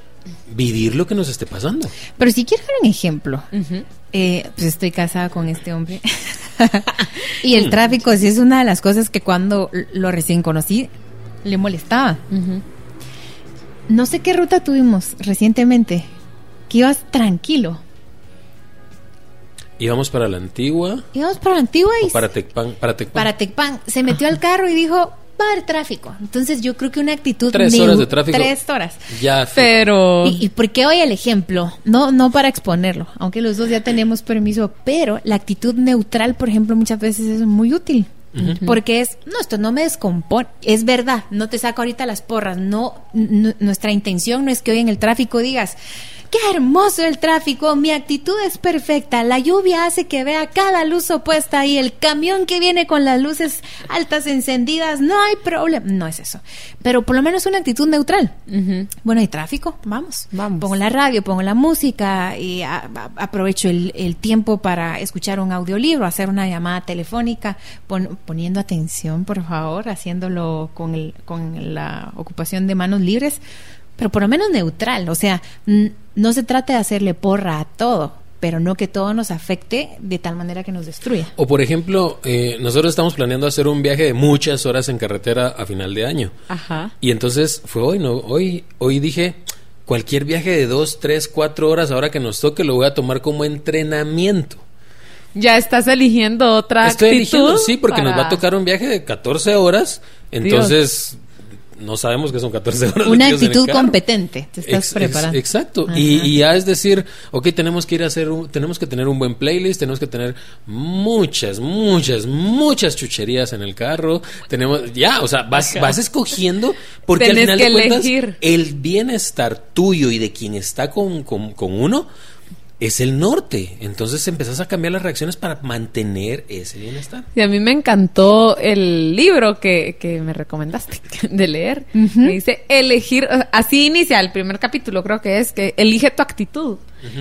vivir lo que nos esté pasando. Pero si quiero dar un ejemplo, eh, pues estoy casada con este hombre. y el tráfico sí es una de las cosas que cuando lo recién conocí le molestaba. No sé qué ruta tuvimos recientemente, que ibas tranquilo. Íbamos para la antigua Íbamos para la antigua y o para Tecpan, para Tecpan. para Tecpan. Se metió al carro y dijo, va a haber tráfico. Entonces yo creo que una actitud... Tres horas de tráfico. Tres horas. Ya fue. Pero... ¿Y, y por qué hoy el ejemplo? No, no para exponerlo, aunque los dos ya tenemos permiso, pero la actitud neutral, por ejemplo, muchas veces es muy útil. Porque es, no, esto no me descompone. Es verdad, no te saco ahorita las porras. No, nuestra intención no es que hoy en el tráfico digas, qué hermoso el tráfico, mi actitud es perfecta, la lluvia hace que vea cada luz opuesta y el camión que viene con las luces altas encendidas, no hay problema. No es eso. Pero por lo menos una actitud neutral. Bueno, hay tráfico, vamos. Vamos. Pongo la radio, pongo la música y a- a- aprovecho el, el tiempo para escuchar un audiolibro, hacer una llamada telefónica, pon- poniendo atención, por favor, haciéndolo con, el, con la ocupación de manos libres, pero por lo menos neutral. O sea, no se trata de hacerle porra a todo, pero no que todo nos afecte de tal manera que nos destruya. O por ejemplo, eh, nosotros estamos planeando hacer un viaje de muchas horas en carretera a final de año. Ajá. Y entonces fue hoy, ¿no? Hoy, hoy dije, cualquier viaje de dos, tres, cuatro horas ahora que nos toque lo voy a tomar como entrenamiento. Ya estás eligiendo otra Estoy actitud. eligiendo, sí, porque nos va a tocar un viaje de 14 horas. Entonces, no sabemos que son 14 horas. Una actitud competente, te estás Ex- ex- preparando. exacto. Ajá. Y, y ya es decir, ok, tenemos que ir a hacer, un- tenemos que tener un buen playlist, tenemos que tener muchas, muchas, muchas chucherías en el carro. Tenemos, ya, o sea, vas, vas escogiendo porque al Tenés final que de cuentas, elegir. el bienestar tuyo y de quien está con, con, con uno es el norte. Entonces empezás a cambiar las reacciones para mantener ese bienestar. Y a mí me encantó el libro que, que me recomendaste de leer. Me dice elegir, así inicia el primer capítulo, creo que es que elige tu actitud.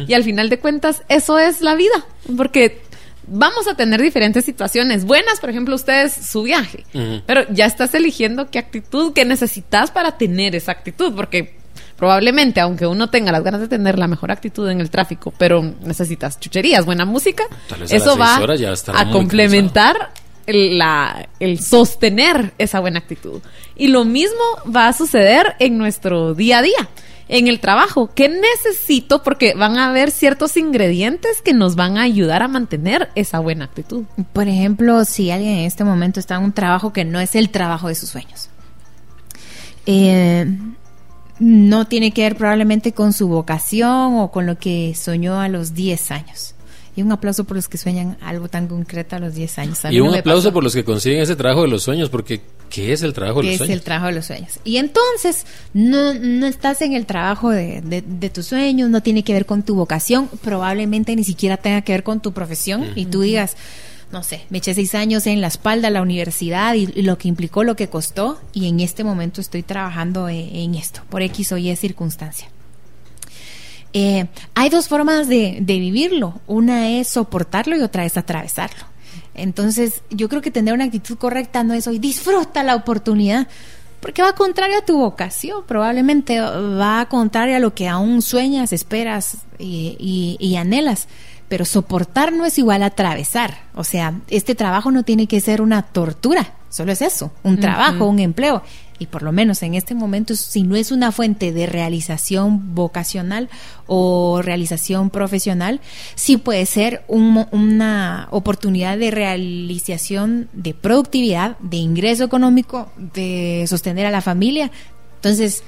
Y al final de cuentas, eso es la vida. Porque vamos a tener diferentes situaciones. Buenas, por ejemplo, ustedes, su viaje. Pero ya estás eligiendo qué actitud, qué necesitas para tener esa actitud. Porque probablemente, aunque uno tenga las ganas de tener la mejor actitud en el tráfico, pero necesitas chucherías, buena música, Tal vez a eso va a complementar el, la, el sostener esa buena actitud. Y lo mismo va a suceder en nuestro día a día en el trabajo. ¿Qué necesito? Porque van a haber ciertos ingredientes que nos van a ayudar a mantener esa buena actitud. Por ejemplo, si alguien en este momento está en un trabajo que no es el trabajo de sus sueños. Eh, no tiene que ver probablemente con su vocación o con lo que soñó a los 10 años. Y un aplauso por los que sueñan algo tan concreto a los 10 años. y un aplauso por los que consiguen ese trabajo de los sueños, porque ¿qué es el trabajo de los sueños? ¿Qué es el trabajo de los sueños? Y entonces, no, no estás en el trabajo de, de, tus sueños, no tiene que ver con tu vocación, probablemente ni siquiera tenga que ver con tu profesión, y tú digas, no sé, me eché seis años en la espalda la universidad y, lo que implicó, lo que costó, y en este momento estoy trabajando e, en, esto, por X o Y circunstancia. Eh, hay dos formas de, vivirlo, una es soportarlo y otra es atravesarlo. Entonces, yo creo que tener una actitud correcta no es hoy disfruta la oportunidad, porque va contrario a tu vocación, probablemente va contrario a lo que aún sueñas, esperas y anhelas pero soportar no es igual a atravesar. O sea, este trabajo no tiene que ser una tortura, solo es eso, un trabajo, un empleo. Y por lo menos en este momento, si no es una fuente de realización vocacional o realización profesional, sí puede ser una oportunidad de realización de productividad, de ingreso económico, de sostener a la familia. Entonces,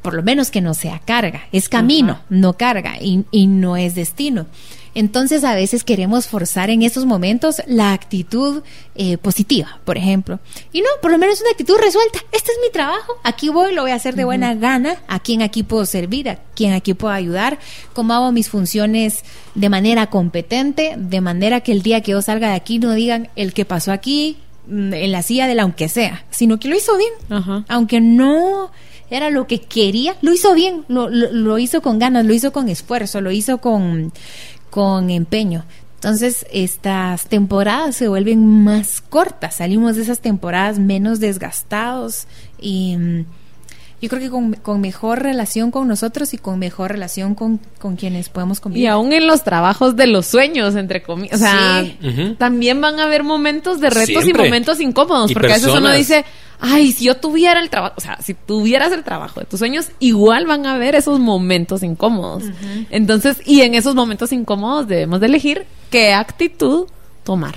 por lo menos que no sea carga, es camino, no carga y, y no es destino. Entonces a veces queremos forzar en estos momentos la actitud eh, positiva, por ejemplo. Y no, por lo menos una actitud resuelta. Este es mi trabajo, aquí voy, lo voy a hacer de buena gana, a quién aquí puedo servir, a quién aquí puedo ayudar, cómo hago mis funciones de manera competente, de manera que el día que yo salga de aquí no digan el que pasó aquí mm, en la silla del aunque sea, sino que lo hizo bien. Aunque no era lo que quería, lo hizo bien, lo, lo, hizo con ganas, lo hizo con esfuerzo, lo hizo con, con empeño. Entonces, estas temporadas se vuelven más cortas, salimos de esas temporadas menos desgastados y mm, yo creo que con, mejor relación con nosotros y con mejor relación con, quienes podemos convivir. Y aún en los trabajos de los sueños, entre comillas. O sea, también van a haber momentos de retos y momentos incómodos, porque a veces uno dice, ay, si yo tuviera el trabajo, o sea, si tuvieras el trabajo de tus sueños, igual van a haber esos momentos incómodos. Entonces, y en esos momentos incómodos debemos de elegir qué actitud tomar,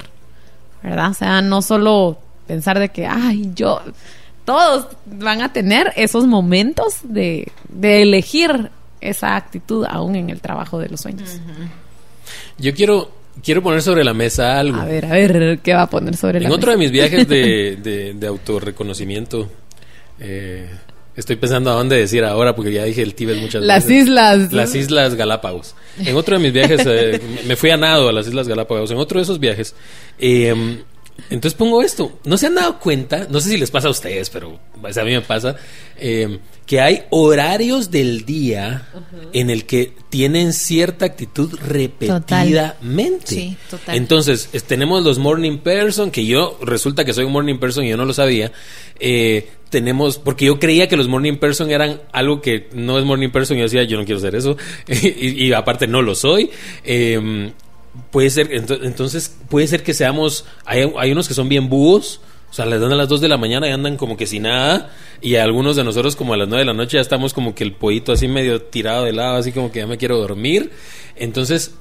¿verdad? O sea, no solo pensar de que, ay, yo, todos van a tener esos momentos de, de elegir esa actitud aún en el trabajo de los sueños. Yo quiero quiero poner sobre la mesa algo. A ver, a ver, ¿qué va a poner sobre la mesa? En otro de mis viajes de, de, autorreconocimiento, eh, estoy pensando a dónde decir ahora, porque ya dije el Tíbet muchas Las veces. Las islas. Las islas Galápagos. En otro de mis viajes, eh, me fui a nado a las islas Galápagos. En otro de esos viajes, eh, entonces pongo esto. ¿No se han dado cuenta? No sé si les pasa a ustedes, pero a mí me pasa. Eh, que hay horarios del día en el que tienen cierta actitud repetidamente. Sí, total. Entonces, tenemos los morning person, que yo resulta que soy un morning person y yo no lo sabía. Eh, tenemos, porque yo creía que los morning person eran algo que no es morning person, y yo decía, yo no quiero ser eso, y, aparte no lo soy. Eh, puede ser, entonces puede ser que seamos, hay, hay unos que son bien búhos, o sea, les dan a las 2 de la mañana y andan como que sin nada. Y algunos de nosotros como a las 9 de la noche ya estamos como que el pollito así medio tirado de lado, así como que ya me quiero dormir. Entonces,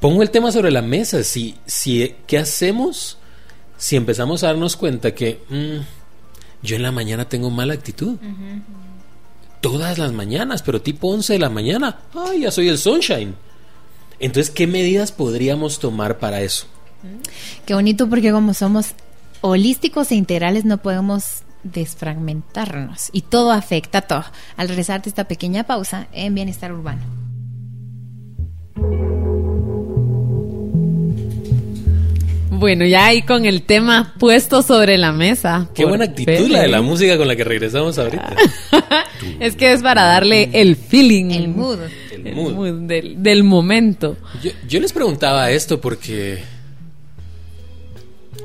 pongo el tema sobre la mesa. Si, si, ¿Qué hacemos si empezamos a darnos cuenta que mm, yo en la mañana tengo mala actitud? Todas las mañanas, pero tipo 11 de la mañana. Ay, ya soy el sunshine. Entonces, ¿qué medidas podríamos tomar para eso? Qué bonito porque como somos holísticos e integrales no podemos desfragmentarnos y todo afecta a todo. Al regresar de esta pequeña pausa en Bienestar Urbano. Bueno, ya ahí con el tema puesto sobre la mesa. Qué buena actitud la de la música con la que regresamos ahorita. es que es para darle el feeling. El mood. El, mood. del, momento. yo les preguntaba esto porque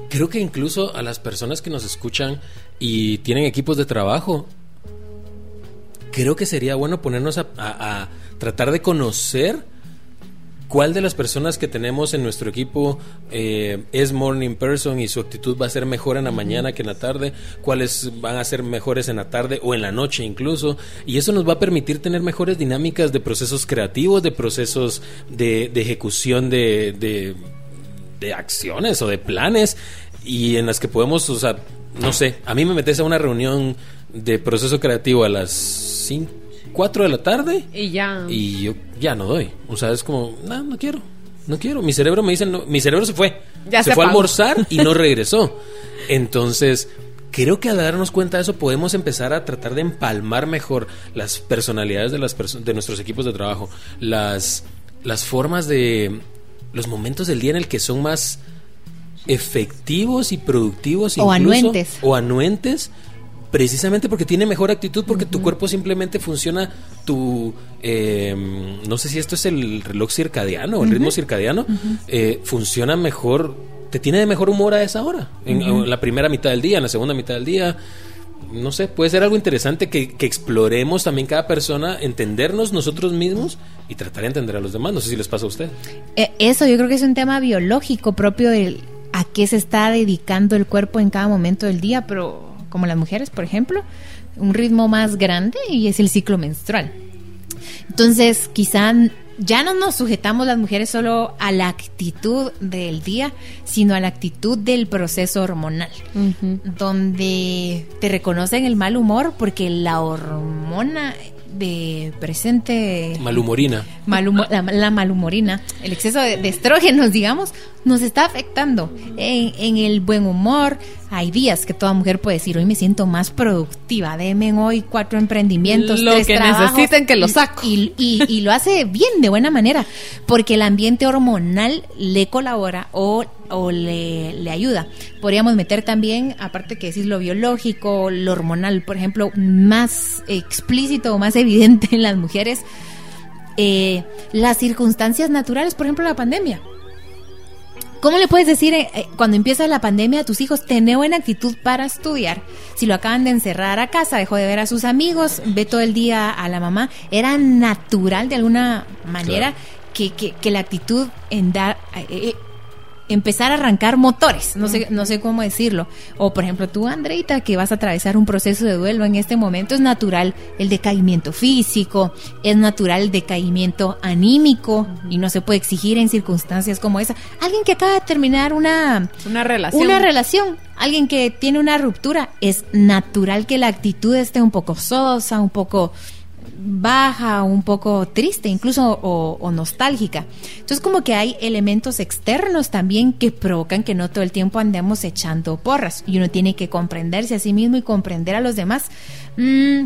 creo que incluso a las personas que nos escuchan y tienen equipos de trabajo, creo que sería bueno ponernos a, tratar de conocer cuál de las personas que tenemos en nuestro equipo eh, es morning person y su actitud va a ser mejor en la mañana que en la tarde, cuáles van a ser mejores en la tarde o en la noche incluso, y eso nos va a permitir tener mejores dinámicas de procesos creativos, de procesos de, de ejecución de, de, de acciones o de planes y en las que podemos, o sea, no sé, a mí me metes a una reunión de proceso creativo a las 5, 4 de la tarde Y ya. y yo ya no doy. O sea, es como, no, no quiero, no quiero. Mi cerebro me dice, no, mi cerebro se fue. Ya se, se fue a almorzar y no regresó. Entonces, creo que al darnos cuenta de eso podemos empezar a tratar de empalmar mejor las personalidades de, las perso- de nuestros equipos de trabajo, las, las formas de, los momentos del día en el que son más efectivos y productivos O incluso, anuentes. o anuentes precisamente porque tiene mejor actitud porque tu cuerpo simplemente funciona tu eh, no sé si esto es el reloj circadiano el ritmo circadiano eh, funciona mejor te tiene de mejor humor a esa hora en, en la primera mitad del día en la segunda mitad del día. No sé, puede ser algo interesante que, que exploremos también cada persona, entendernos nosotros mismos y tratar de entender a los demás. No sé si les pasa a usted. Eh, Eso yo creo que es un tema biológico propio de a qué se está dedicando el cuerpo en cada momento del día, pero como las mujeres, por ejemplo, un ritmo más grande y es el ciclo menstrual. Entonces, quizá ya no nos sujetamos las mujeres solo a la actitud del día, sino a la actitud del proceso hormonal, donde te reconocen el mal humor porque la hormona de presente Malhumorina. malhumo- la, la malhumorina, el exceso de, de estrógenos, digamos, nos está afectando en, en el buen humor. Hay días que toda mujer puede decir, hoy me siento más productiva, denme hoy cuatro emprendimientos, Lo tres que trabajos", necesiten que lo saco. Y, y- y lo hace bien, de buena manera, porque el ambiente hormonal le colabora o, o le, le ayuda. Podríamos meter también, aparte que decir lo biológico, lo hormonal, por ejemplo, más explícito o más evidente en las mujeres, eh, las circunstancias naturales, por ejemplo, la pandemia. ¿Cómo le puedes decir eh, eh, cuando empieza la pandemia a tus hijos, tener buena actitud para estudiar? Si lo acaban de encerrar a casa, dejó de ver a sus amigos, ve todo el día a la mamá, era natural de alguna manera que, que- que la actitud en dar... eh, empezar a arrancar motores, no sé, no sé cómo decirlo. O por ejemplo, tú, Andreita, que vas a atravesar un proceso de duelo en este momento, es natural el decaimiento físico, es natural el decaimiento anímico y no se puede exigir en circunstancias como esa. Alguien que acaba de terminar una, Una relación. una relación, alguien que tiene una ruptura, es natural que la actitud esté un poco sosa, un poco baja, un poco triste, incluso o, o nostálgica. Entonces como que hay elementos externos también que provocan que no todo el tiempo andemos echando porras y uno tiene que comprenderse a sí mismo y comprender a los demás. Mm,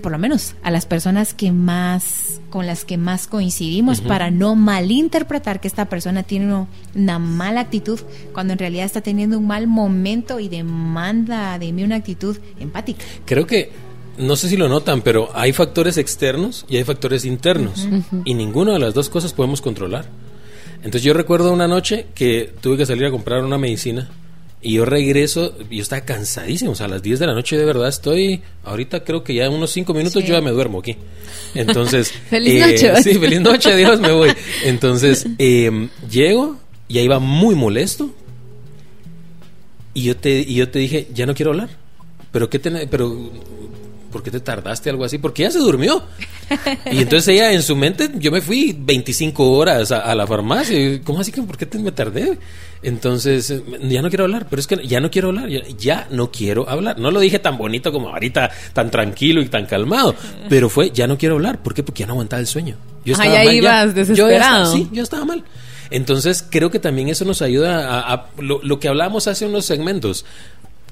por lo menos a las personas que más con las que más coincidimos para no malinterpretar que esta persona tiene una mala actitud cuando en realidad está teniendo un mal momento y demanda de mí una actitud empática. Creo que, no sé si lo notan, pero hay factores externos y hay factores internos. Y ninguna de las dos cosas podemos controlar. Entonces yo recuerdo una noche que tuve que salir a comprar una medicina y yo regreso, y yo estaba cansadísimo, o sea, a las 10 de la noche de verdad estoy, ahorita creo que ya en unos 5 minutos Sí. yo ya me duermo aquí. Entonces... Feliz noche. Sí, feliz noche, adiós, me voy. Entonces, eh, llego y ahí iba muy molesto y yo te, y yo te dije, ya no quiero hablar. Pero qué te, pero ¿por qué te tardaste algo así? Porque ella se durmió. Y entonces ella en su mente, yo me fui 25 horas a, a la farmacia. Y, ¿Cómo así que por qué te, me tardé? Entonces, eh, ya no quiero hablar, pero es que ya no quiero hablar, ya, ya no quiero hablar. No lo dije tan bonito como ahorita, tan tranquilo y tan calmado, pero fue, ya no quiero hablar. ¿Por qué? Porque ya no aguantaba el sueño. Yo Ah, estaba ya mal, ibas Yo ya desesperado. sí, yo estaba mal. Entonces, creo que también eso nos ayuda a, a- lo, lo que hablamos hace unos segmentos.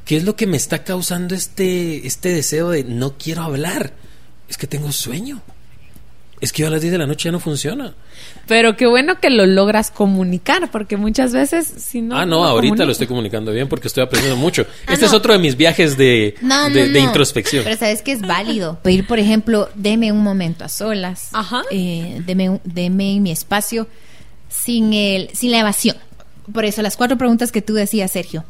¿Qué es lo que me está causando este, este deseo de no quiero hablar? Es que tengo sueño. Es que yo a las 10 de la noche ya no funciona. Pero qué bueno que lo logras comunicar, porque muchas veces si no. ah, no, ahorita lo estoy comunicando bien porque estoy aprendiendo mucho. Ah, este es otro de mis viajes de, No, de, no, de no. introspección. Pero sabes que es válido pedir, por ejemplo, deme un momento a solas. Ajá. Eh, deme, un- deme mi espacio sin el, sin la evasión. Por eso las cuatro preguntas que tú decías, Sergio.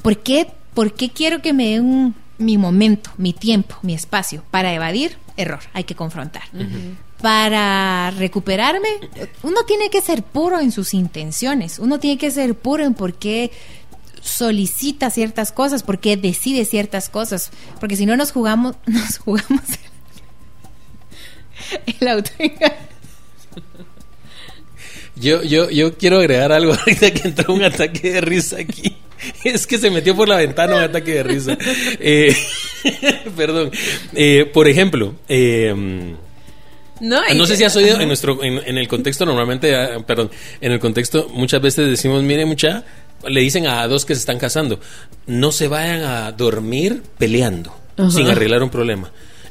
¿Por qué, por qué quiero que me den un- mi momento, mi tiempo, mi espacio para evadir? Error, hay que confrontar. para recuperarme, uno tiene que ser puro en sus intenciones, uno tiene que ser puro en por qué solicita ciertas cosas, por qué decide ciertas cosas, porque si no nos jugamos, nos jugamos el auto. Yo, yo, yo quiero agregar algo ahorita que entró un ataque de risa aquí. Es que se metió por la ventana un ataque de risa. Eh, perdón. Eh, por ejemplo, eh, No, y- no sé si has oído en nuestro en, en el contexto normalmente, ah, perdón, en el contexto muchas veces decimos, mire mucha, le dicen a dos que se están casando, no se vayan a dormir peleando Ajá. sin arreglar un problema.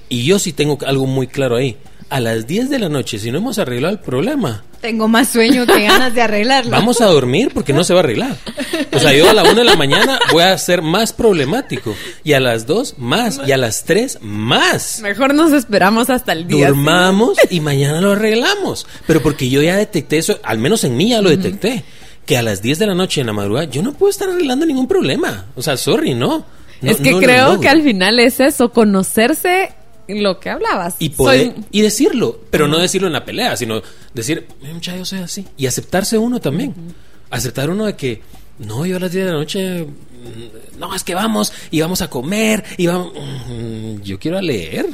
Y yo sí tengo algo muy claro ahí. A las 10 de la noche, si no hemos arreglado el problema, Tengo más sueño que ganas de arreglarlo. vamos a dormir porque no se va a arreglar. O sea, yo a la 1 de la mañana voy a ser más problemático. Y a las 2 más. Y a las 3 más. Mejor nos esperamos hasta el día. Durmamos y mañana lo arreglamos. Pero porque yo ya detecté eso, al menos en mí ya lo detecté. Que a las 10 de la noche en la madrugada yo no puedo estar arreglando ningún problema. O sea, sorry, no. No- es que no creo que al final es eso, conocerse lo que hablabas. Y, poder, Soy- y decirlo, pero no decirlo en la pelea, sino decir, "Eh, muchacho, yo soy así. Y aceptarse uno también. Aceptar uno de que, no, yo a las 10 de la noche, mm, no, es que vamos y vamos a comer y vamos... Mm, Yo quiero a leer.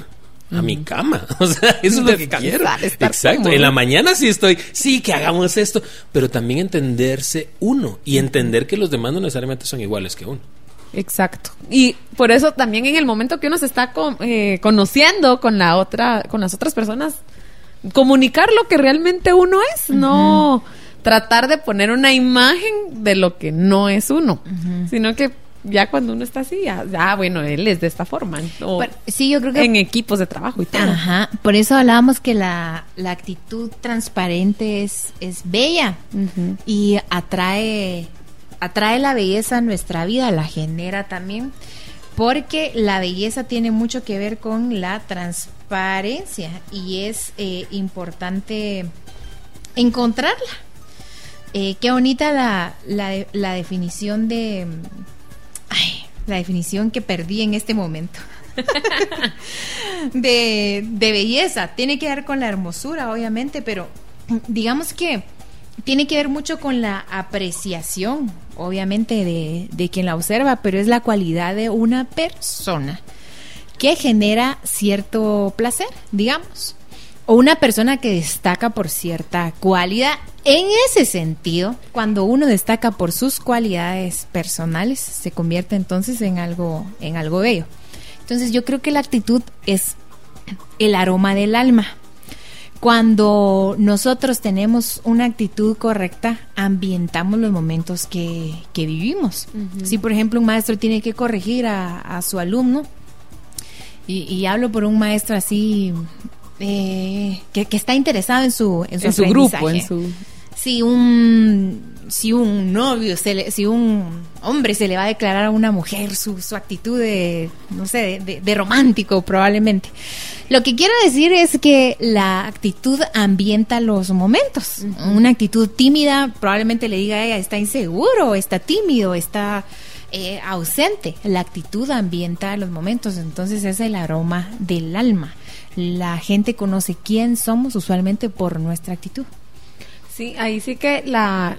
A mi cama. O sea, eso es lo que quiero. Exacto. cómodo. En la mañana sí estoy, sí, que hagamos esto. Pero también entenderse uno y entender que los demás no necesariamente son iguales que uno. Exacto. Y por eso también en el momento que uno se está eh, conociendo con la otra, con las otras personas, comunicar lo que realmente uno es, no tratar de poner una imagen de lo que no es uno, sino que ya cuando uno está así, ya, ya, bueno, él es de esta forma. o Pero, sí, yo creo que en equipos de trabajo y todo. Ajá, por eso hablábamos que la, la actitud transparente es, es bella y atrae, atrae la belleza a nuestra vida, la genera también, porque la belleza tiene mucho que ver con la transparencia y es eh, importante encontrarla. Eh, qué bonita la, la, definición de... Ay, la definición que perdí en este momento. de, de belleza. Tiene que ver con la hermosura, obviamente, pero digamos que tiene que ver mucho con la apreciación, obviamente, de, de quien la observa, pero es la cualidad de una persona que genera cierto placer, digamos. O una persona que destaca por cierta cualidad. En ese sentido, cuando uno destaca por sus cualidades personales, se convierte entonces en algo, en algo bello. Entonces yo creo que la actitud es el aroma del alma. Cuando nosotros tenemos una actitud correcta, ambientamos los momentos que, que vivimos. Si, por ejemplo, un maestro tiene que corregir a, a su alumno, y, y hablo por un maestro así eh, que, que está interesado en su, en su, En su grupo, en su... Si un, si un novio, se le- si un hombre se le va a declarar a una mujer su, su actitud de, no sé, de, romántico probablemente. Lo que quiero decir es que la actitud ambienta los momentos. Una actitud tímida probablemente le diga a ella, está inseguro, está tímido, está eh, ausente. La actitud ambienta los momentos, entonces es el aroma del alma. La gente conoce quién somos usualmente por nuestra actitud. Sí, ahí sí que la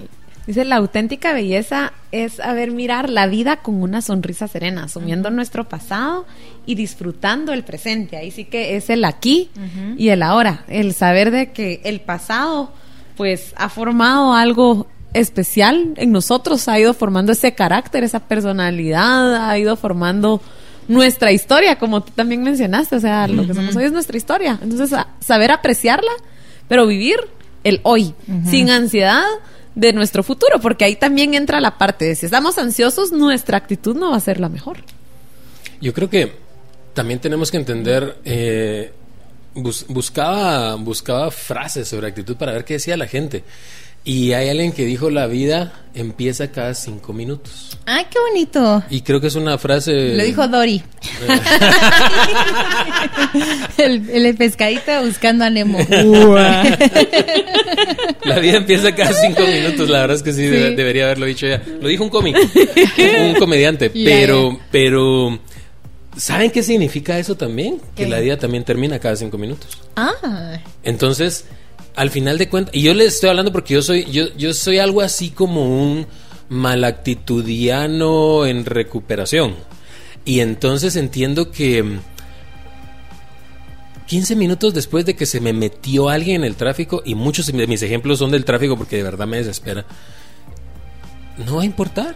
dice la auténtica belleza es saber mirar la vida con una sonrisa serena, asumiendo nuestro pasado y disfrutando el presente. Ahí sí que es el aquí y el ahora, el saber de que el pasado pues ha formado algo especial en nosotros, ha ido formando ese carácter, esa personalidad, ha ido formando nuestra historia, como tú también mencionaste, o sea, lo que somos hoy es nuestra historia. Entonces, saber apreciarla, pero vivir el hoy, sin ansiedad de nuestro futuro, porque ahí también entra la parte de si estamos ansiosos, nuestra actitud no va a ser la mejor. Yo creo que también tenemos que entender. eh, bus- buscaba, buscaba frases sobre actitud para ver qué decía la gente. Y hay alguien que dijo: La vida empieza cada cinco minutos. ¡Ay, qué bonito! Y creo que es una frase. Lo dijo Dory. el, el pescadito buscando a Nemo. La vida empieza cada cinco minutos. La verdad es que sí, debe- debería haberlo dicho ya. Lo dijo un cómic, un comediante. Pero, pero ¿Saben qué significa eso también? Que la vida también termina cada cinco minutos. Ah, Entonces, al final de cuentas, y yo les estoy hablando porque yo soy, yo, yo soy algo así como un malactitudiano en recuperación. Y entonces entiendo que mm, 15 minutos después de que se me metió alguien en el tráfico, y muchos de mis ejemplos son del tráfico porque de verdad me desespera, no va a importar.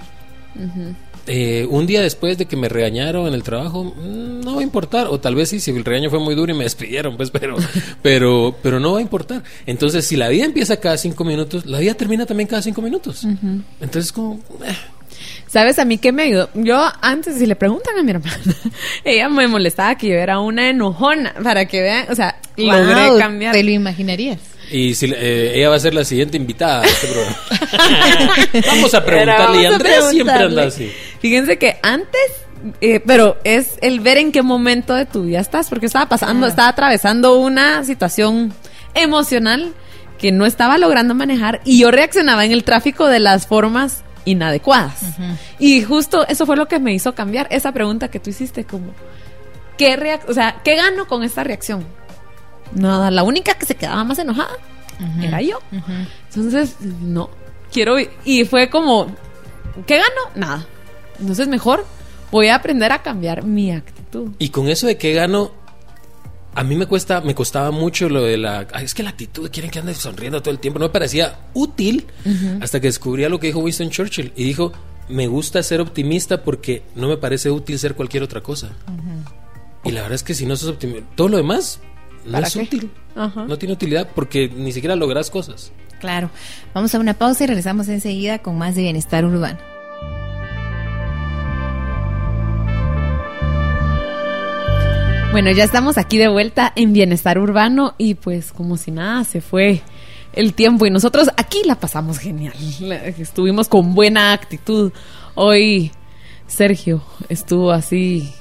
Eh, un día después de que me regañaron en el trabajo, mm, no va a importar. O tal vez sí, si el regaño fue muy duro y me despidieron, pues, pero, pero, pero no va a importar. Entonces, si la vida empieza cada cinco minutos, la vida termina también cada cinco minutos. Entonces, como, eh, ¿Sabes a mí qué me ayudó? Yo antes, si le preguntan a mi hermana, ella me molestaba que yo era una enojona, para que vean, o sea, logré wow, cambiar. Te lo imaginarías. y si eh, ella va a ser la siguiente invitada a este programa. Vamos a preguntarle. Y vamos a Andrea siempre anda así. Fíjense que antes, eh, pero es el ver en qué momento de tu vida estás, porque estaba pasando, estaba atravesando una situación emocional que no estaba logrando manejar y yo reaccionaba en el tráfico de las formas inadecuadas. Y justo eso fue lo que me hizo cambiar esa pregunta que tú hiciste, como, ¿qué, o sea, ¿qué gano con esta reacción? Nada, la única que se quedaba más enojada era yo. Entonces, no, quiero... Y fue como, ¿qué gano? Nada. Entonces, mejor voy a aprender a cambiar mi actitud. Y con eso de que gano, a mí me cuesta, me costaba mucho lo de la, "Ay, es que la actitud, quieren que ande sonriendo todo el tiempo, no me parecía útil hasta que descubrí lo que dijo Winston Churchill y dijo, me gusta ser optimista porque no me parece útil ser cualquier otra cosa. Y la verdad es que si no sos optimista, todo lo demás no ¿Para es qué? útil, no tiene utilidad porque ni siquiera logras cosas. Claro. Vamos a una pausa y regresamos enseguida con más de bienestar urbano. Bueno, ya estamos aquí de vuelta en Bienestar Urbano y pues como si nada se fue el tiempo y nosotros aquí la pasamos genial. Estuvimos con buena actitud. Hoy Sergio estuvo así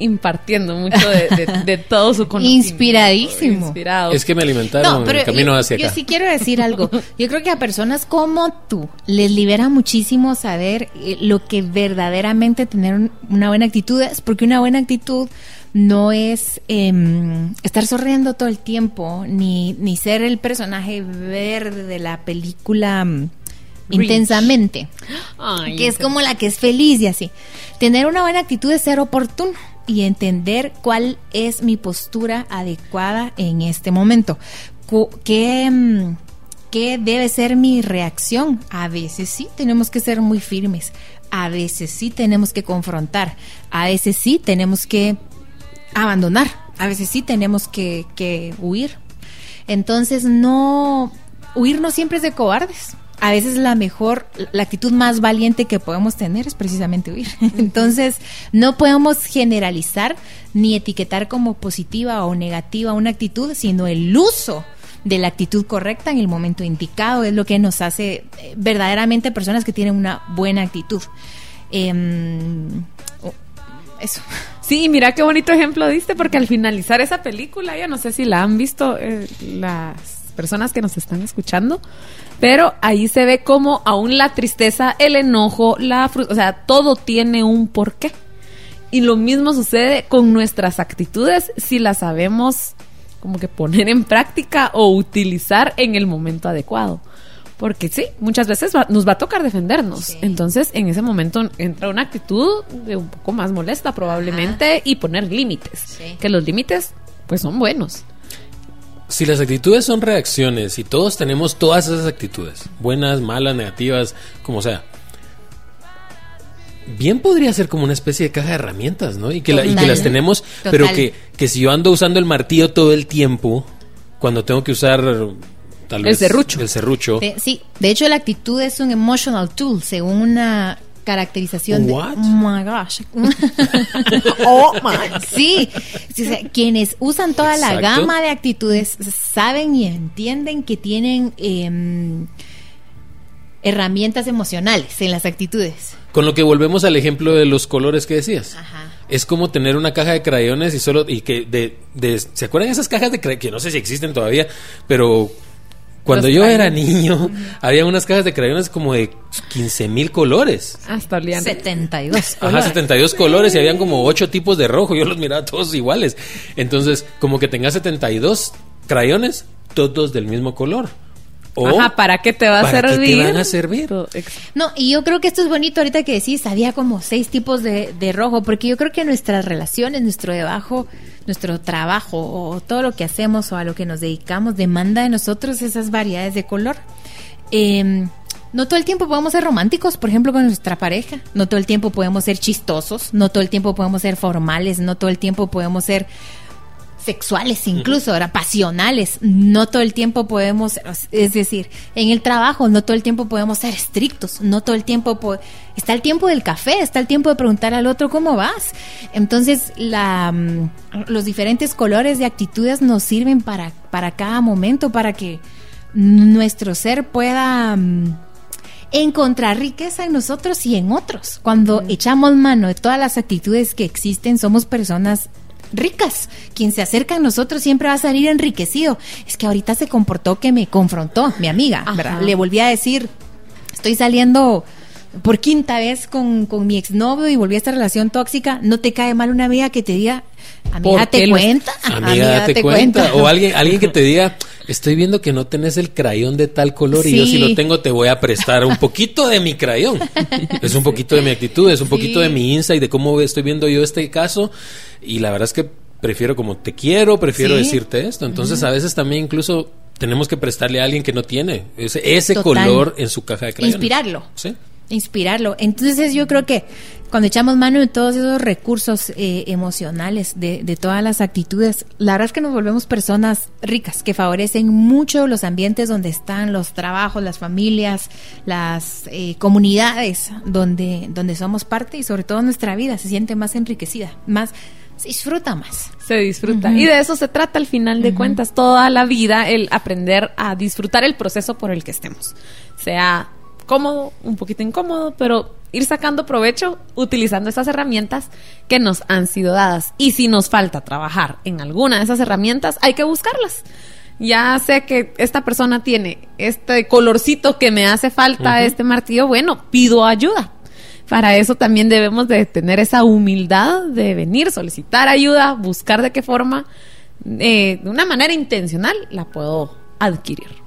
impartiendo mucho de, de- de todo su conocimiento. Inspiradísimo. Inspirado. Es que me alimentaron en el camino yo, hacia yo acá. sí quiero decir algo. Yo creo que a personas como tú les libera muchísimo saber eh, lo que verdaderamente tener un- una buena actitud es, porque una buena actitud no es em, estar sonriendo todo el tiempo, ni, ni ser el personaje verde de la película mm, intensamente Ay, que es como la que es feliz y así. Tener una buena actitud es ser oportuno y entender cuál es mi postura adecuada en este momento. ¿Qué, mm, qué debe ser mi reacción? A veces sí tenemos que ser muy firmes, a veces sí tenemos que confrontar, a veces sí tenemos que abandonar, a veces sí tenemos que, que huir. Entonces no, huir no siempre es de cobardes. A veces la mejor, la actitud más valiente que podemos tener es precisamente huir. Entonces no podemos generalizar ni etiquetar como positiva o negativa una actitud, sino el uso de la actitud correcta en el momento indicado es lo que nos hace eh, verdaderamente personas que tienen una buena actitud. Em, eso. Sí, mira qué bonito ejemplo diste, porque al finalizar esa película, ya no sé si la han visto eh, las personas que nos están escuchando, pero ahí se ve como aún la tristeza, el enojo, la o sea, todo tiene un porqué. Y lo mismo sucede con nuestras actitudes si las sabemos como que poner en práctica o utilizar en el momento adecuado. Porque sí, muchas veces va- nos va a tocar defendernos. Sí. Entonces, en ese momento entra una actitud de un poco más molesta probablemente y poner límites. Sí. Que los límites, pues, son buenos. Si las actitudes son reacciones y todos tenemos todas esas actitudes, buenas, malas, negativas, como sea, bien podría ser como una especie de caja de herramientas, ¿no? Y que, la- y que Total. las tenemos, Total. pero que, que si yo ando usando el martillo todo el tiempo, cuando tengo que usar tal El vez serrucho. el serrucho, De- sí, de hecho la actitud es un emotional tool, según una caracterización What? de... Oh my gosh. Oh my. Sí, sí, o sea, quienes usan toda la gama de actitudes saben y entienden que tienen em, herramientas emocionales en las actitudes. con lo que volvemos al ejemplo de los colores que decías. Ajá. Es como tener una caja de crayones y solo y que de, de- ¿se acuerdan esas cajas de crayones que no sé si existen todavía, pero Cuando yo era niño, había unas cajas de crayones como de 15 mil colores. Hasta olían. 72. Ajá, colores. 72 colores y habían como 8 tipos de rojo. Yo los miraba todos iguales. Entonces, como que tengas 72 crayones, todos del mismo color. O, Ajá, ¿para qué te va a ¿para qué te servir? van a servir? Todo, ex- No, y yo creo que esto es bonito ahorita que decís, había como seis tipos de, de rojo, porque yo creo que nuestras relaciones, nuestro debajo, nuestro trabajo o todo lo que hacemos o a lo que nos dedicamos demanda de nosotros esas variedades de color. Eh, no todo el tiempo podemos ser románticos, por ejemplo, con nuestra pareja. No todo el tiempo podemos ser chistosos. No todo el tiempo podemos ser formales. No todo el tiempo podemos ser sexuales incluso, ahora pasionales. No todo el tiempo podemos, es decir, en el trabajo no todo el tiempo podemos ser estrictos, no todo el tiempo po- está el tiempo del café, está el tiempo de preguntar al otro cómo vas. Entonces, la, mm, los diferentes colores de actitudes nos sirven para, para cada momento, para que nuestro ser pueda mm, encontrar riqueza en nosotros y en otros. Cuando echamos mano de todas las actitudes que existen, somos personas ricas. Quien se acerca a nosotros siempre va a salir enriquecido. Es que ahorita se comportó que me confrontó, mi amiga. Le volví a decir, estoy saliendo por quinta vez con, con mi exnovio y volví a esta relación tóxica. No te cae mal una amiga que te diga, amiga, ¿Por qué te cuenta. Amiga, date cuenta. O alguien, alguien que te diga, estoy viendo que no tenés el crayón de tal color y yo si lo tengo te voy a prestar un poquito de mi crayón. Es un poquito de mi actitud, es un Sí. poquito de mi insight, de cómo estoy viendo yo este caso. Y la verdad es que prefiero como te quiero, prefiero Sí. decirte esto. Entonces a veces también incluso tenemos que prestarle a alguien que no tiene ese, ese color en su caja de crayones. Inspirarlo. Sí. Inspirarlo. Entonces yo creo que cuando echamos mano de todos esos recursos eh, emocionales, de, de todas las actitudes, la verdad es que nos volvemos personas ricas, que favorecen mucho los ambientes donde están los trabajos, las familias, las eh, comunidades donde, donde somos parte y sobre todo nuestra vida se siente más enriquecida, más se disfruta más. Se disfruta. Y de eso se trata al final de cuentas, toda la vida, el aprender a disfrutar el proceso por el que estemos. Sea cómodo, un poquito incómodo, pero ir sacando provecho utilizando esas herramientas que nos han sido dadas. Y si nos falta trabajar en alguna de esas herramientas, hay que buscarlas. Ya sé que esta persona tiene este colorcito que me hace falta, este martillo, bueno, pido ayuda. Para eso también debemos de tener esa humildad de venir, solicitar ayuda, buscar de qué forma, eh, de una manera intencional, la puedo adquirir.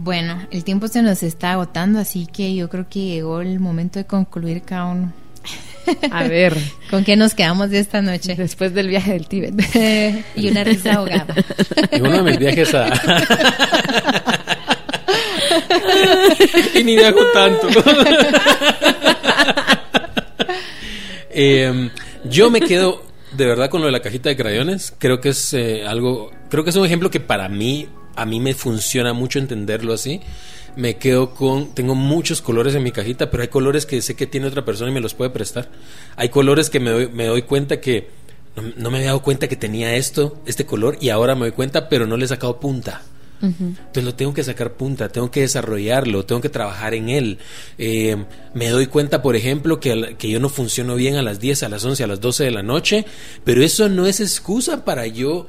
Bueno, el tiempo se nos está agotando, así que yo creo que llegó el momento de concluir cada uno. A ver, ¿Con qué nos quedamos de esta noche? después del viaje del Tíbet. y una risa ahogada. Y uno de mis viajes a... y ni viajo tanto. Eh, yo me quedo de verdad con lo de la cajita de crayones. Creo que es eh, algo, creo que es un ejemplo que para mí, a mí me funciona mucho entenderlo así. Me quedo con, tengo muchos colores en mi cajita, pero hay colores que sé que tiene otra persona y me los puede prestar. Hay colores que me doy, me doy cuenta que no, no me había dado cuenta que tenía esto, este color, y ahora me doy cuenta, pero no le he sacado punta. Entonces lo tengo que sacar punta, tengo que desarrollarlo, tengo que trabajar en él. Eh, me doy cuenta, por ejemplo, que, que yo no funciono bien a las 10, a las 11, a las 12 de la noche, pero eso no es excusa para yo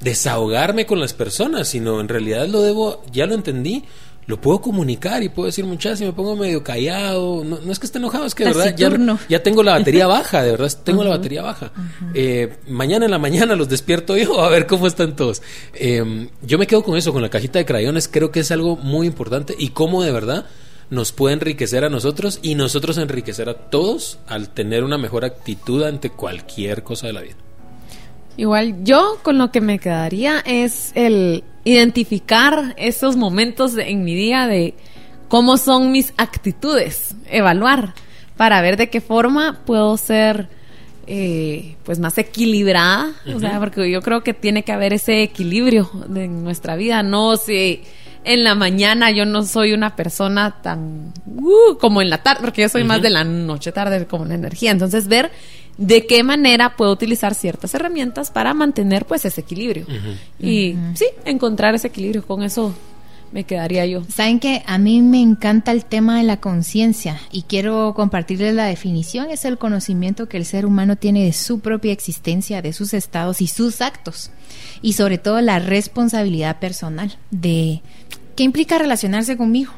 desahogarme con las personas, sino en realidad lo debo, ya lo entendí, lo puedo comunicar y puedo decir muchas si me pongo medio callado, no, no es que esté enojado, es que de verdad ya, ya tengo la batería baja, de verdad tengo la batería baja. Eh, mañana en la mañana los despierto yo a ver cómo están todos. Eh, yo me quedo con eso, con la cajita de crayones, creo que es algo muy importante y cómo de verdad nos puede enriquecer a nosotros y nosotros enriquecer a todos al tener una mejor actitud ante cualquier cosa de la vida. Igual yo con lo que me quedaría es el identificar esos momentos de- en mi día de cómo son mis actitudes, evaluar para ver de qué forma puedo ser eh, pues más equilibrada, o sea, porque yo creo que tiene que haber ese equilibrio en nuestra vida, no si en la mañana yo no soy una persona tan uh, como en la tarde, porque yo soy más de la noche tarde como la energía, entonces ver de qué manera puedo utilizar ciertas herramientas para mantener pues ese equilibrio. Y sí, encontrar ese equilibrio, con eso me quedaría yo. Saben que a mí me encanta el tema de la conciencia y quiero compartirles la definición. Es el conocimiento que el ser humano tiene de su propia existencia, de sus estados y sus actos. Y sobre todo la responsabilidad personal de qué implica relacionarse conmigo.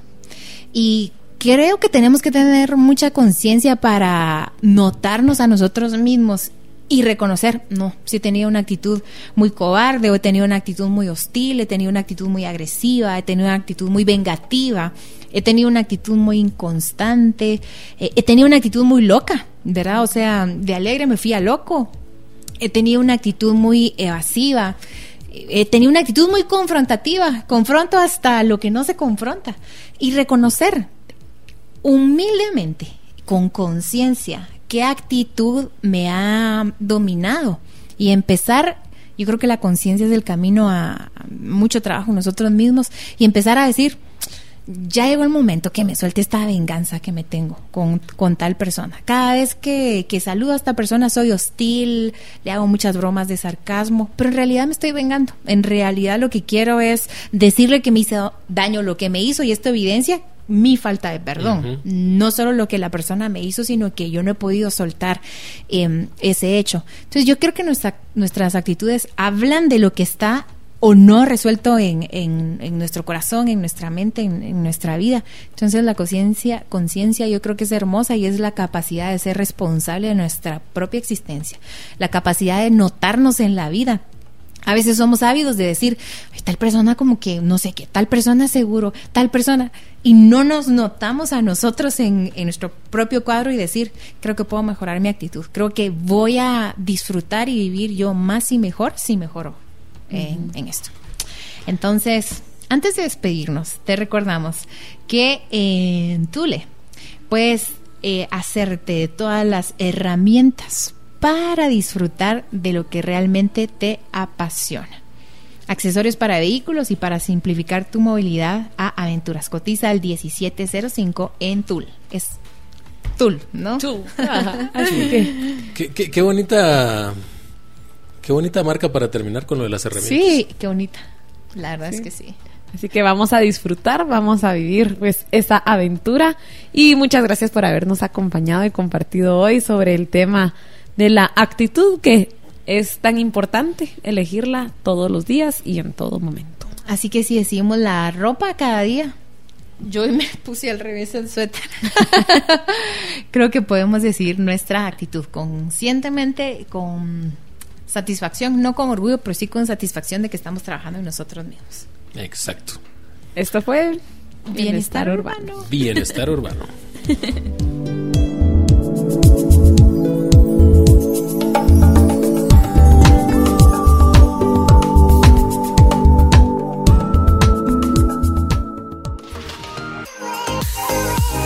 Y creo que tenemos que tener mucha conciencia para notarnos a nosotros mismos y reconocer, no, si he tenido una actitud muy cobarde, o he tenido una actitud muy hostil, he tenido una actitud muy agresiva, he tenido una actitud muy vengativa, he tenido una actitud muy inconstante, eh, he tenido una actitud muy loca, ¿verdad? O sea, de alegre me fui a loco, he tenido una actitud muy evasiva, he tenido una actitud muy confrontativa, confronto hasta lo que no se confronta, y reconocer humildemente, con conciencia, qué actitud me ha dominado y empezar, yo creo que la conciencia es el camino a, mucho trabajo nosotros mismos y empezar a decir, ya llegó el momento que me suelte esta venganza que me tengo con, con tal persona. Cada vez que, que, saludo a esta persona soy hostil, le hago muchas bromas de sarcasmo, pero en realidad me estoy vengando. En realidad lo que quiero es decirle que me hizo daño lo que me hizo y esto evidencia mi falta de perdón. No solo lo que la persona me hizo, sino que yo no he podido soltar em, ese hecho. Entonces yo creo que nuestra, nuestras actitudes hablan de lo que está o no resuelto en, en, nuestro corazón, en nuestra mente, en, nuestra vida. Entonces la conciencia, conciencia yo creo que es hermosa y es la capacidad de ser responsable de nuestra propia existencia, la capacidad de notarnos en la vida a veces somos ávidos de decir, tal persona como que no sé qué, tal persona seguro, tal persona, y no nos notamos a nosotros en, nuestro propio cuadro y decir, creo que puedo mejorar mi actitud, creo que voy a disfrutar y vivir yo más y mejor si mejoro en, esto. Entonces, antes de despedirnos, te recordamos que en Tule puedes eh, hacerte todas las herramientas para disfrutar de lo que realmente te apasiona. Accesorios para vehículos y para simplificar tu movilidad a Aventuras. Cotiza al 1705 en Tul. Es Tul, ¿no? Tul. qué, qué, bonita. Qué bonita marca para terminar con lo de las herramientas. Sí, qué bonita. La verdad es que sí. Así que vamos a disfrutar, vamos a vivir pues esa aventura y muchas gracias por habernos acompañado y compartido hoy sobre el tema de la actitud que es tan importante elegirla todos los días y en todo momento. Así que si decimos la ropa cada día, yo me puse al revés el suéter. Creo que podemos decir nuestra actitud conscientemente, con satisfacción, no con orgullo, pero sí con satisfacción de que estamos trabajando en nosotros mismos. Exacto. Esto fue Bienestar, urbano. Bienestar urbano.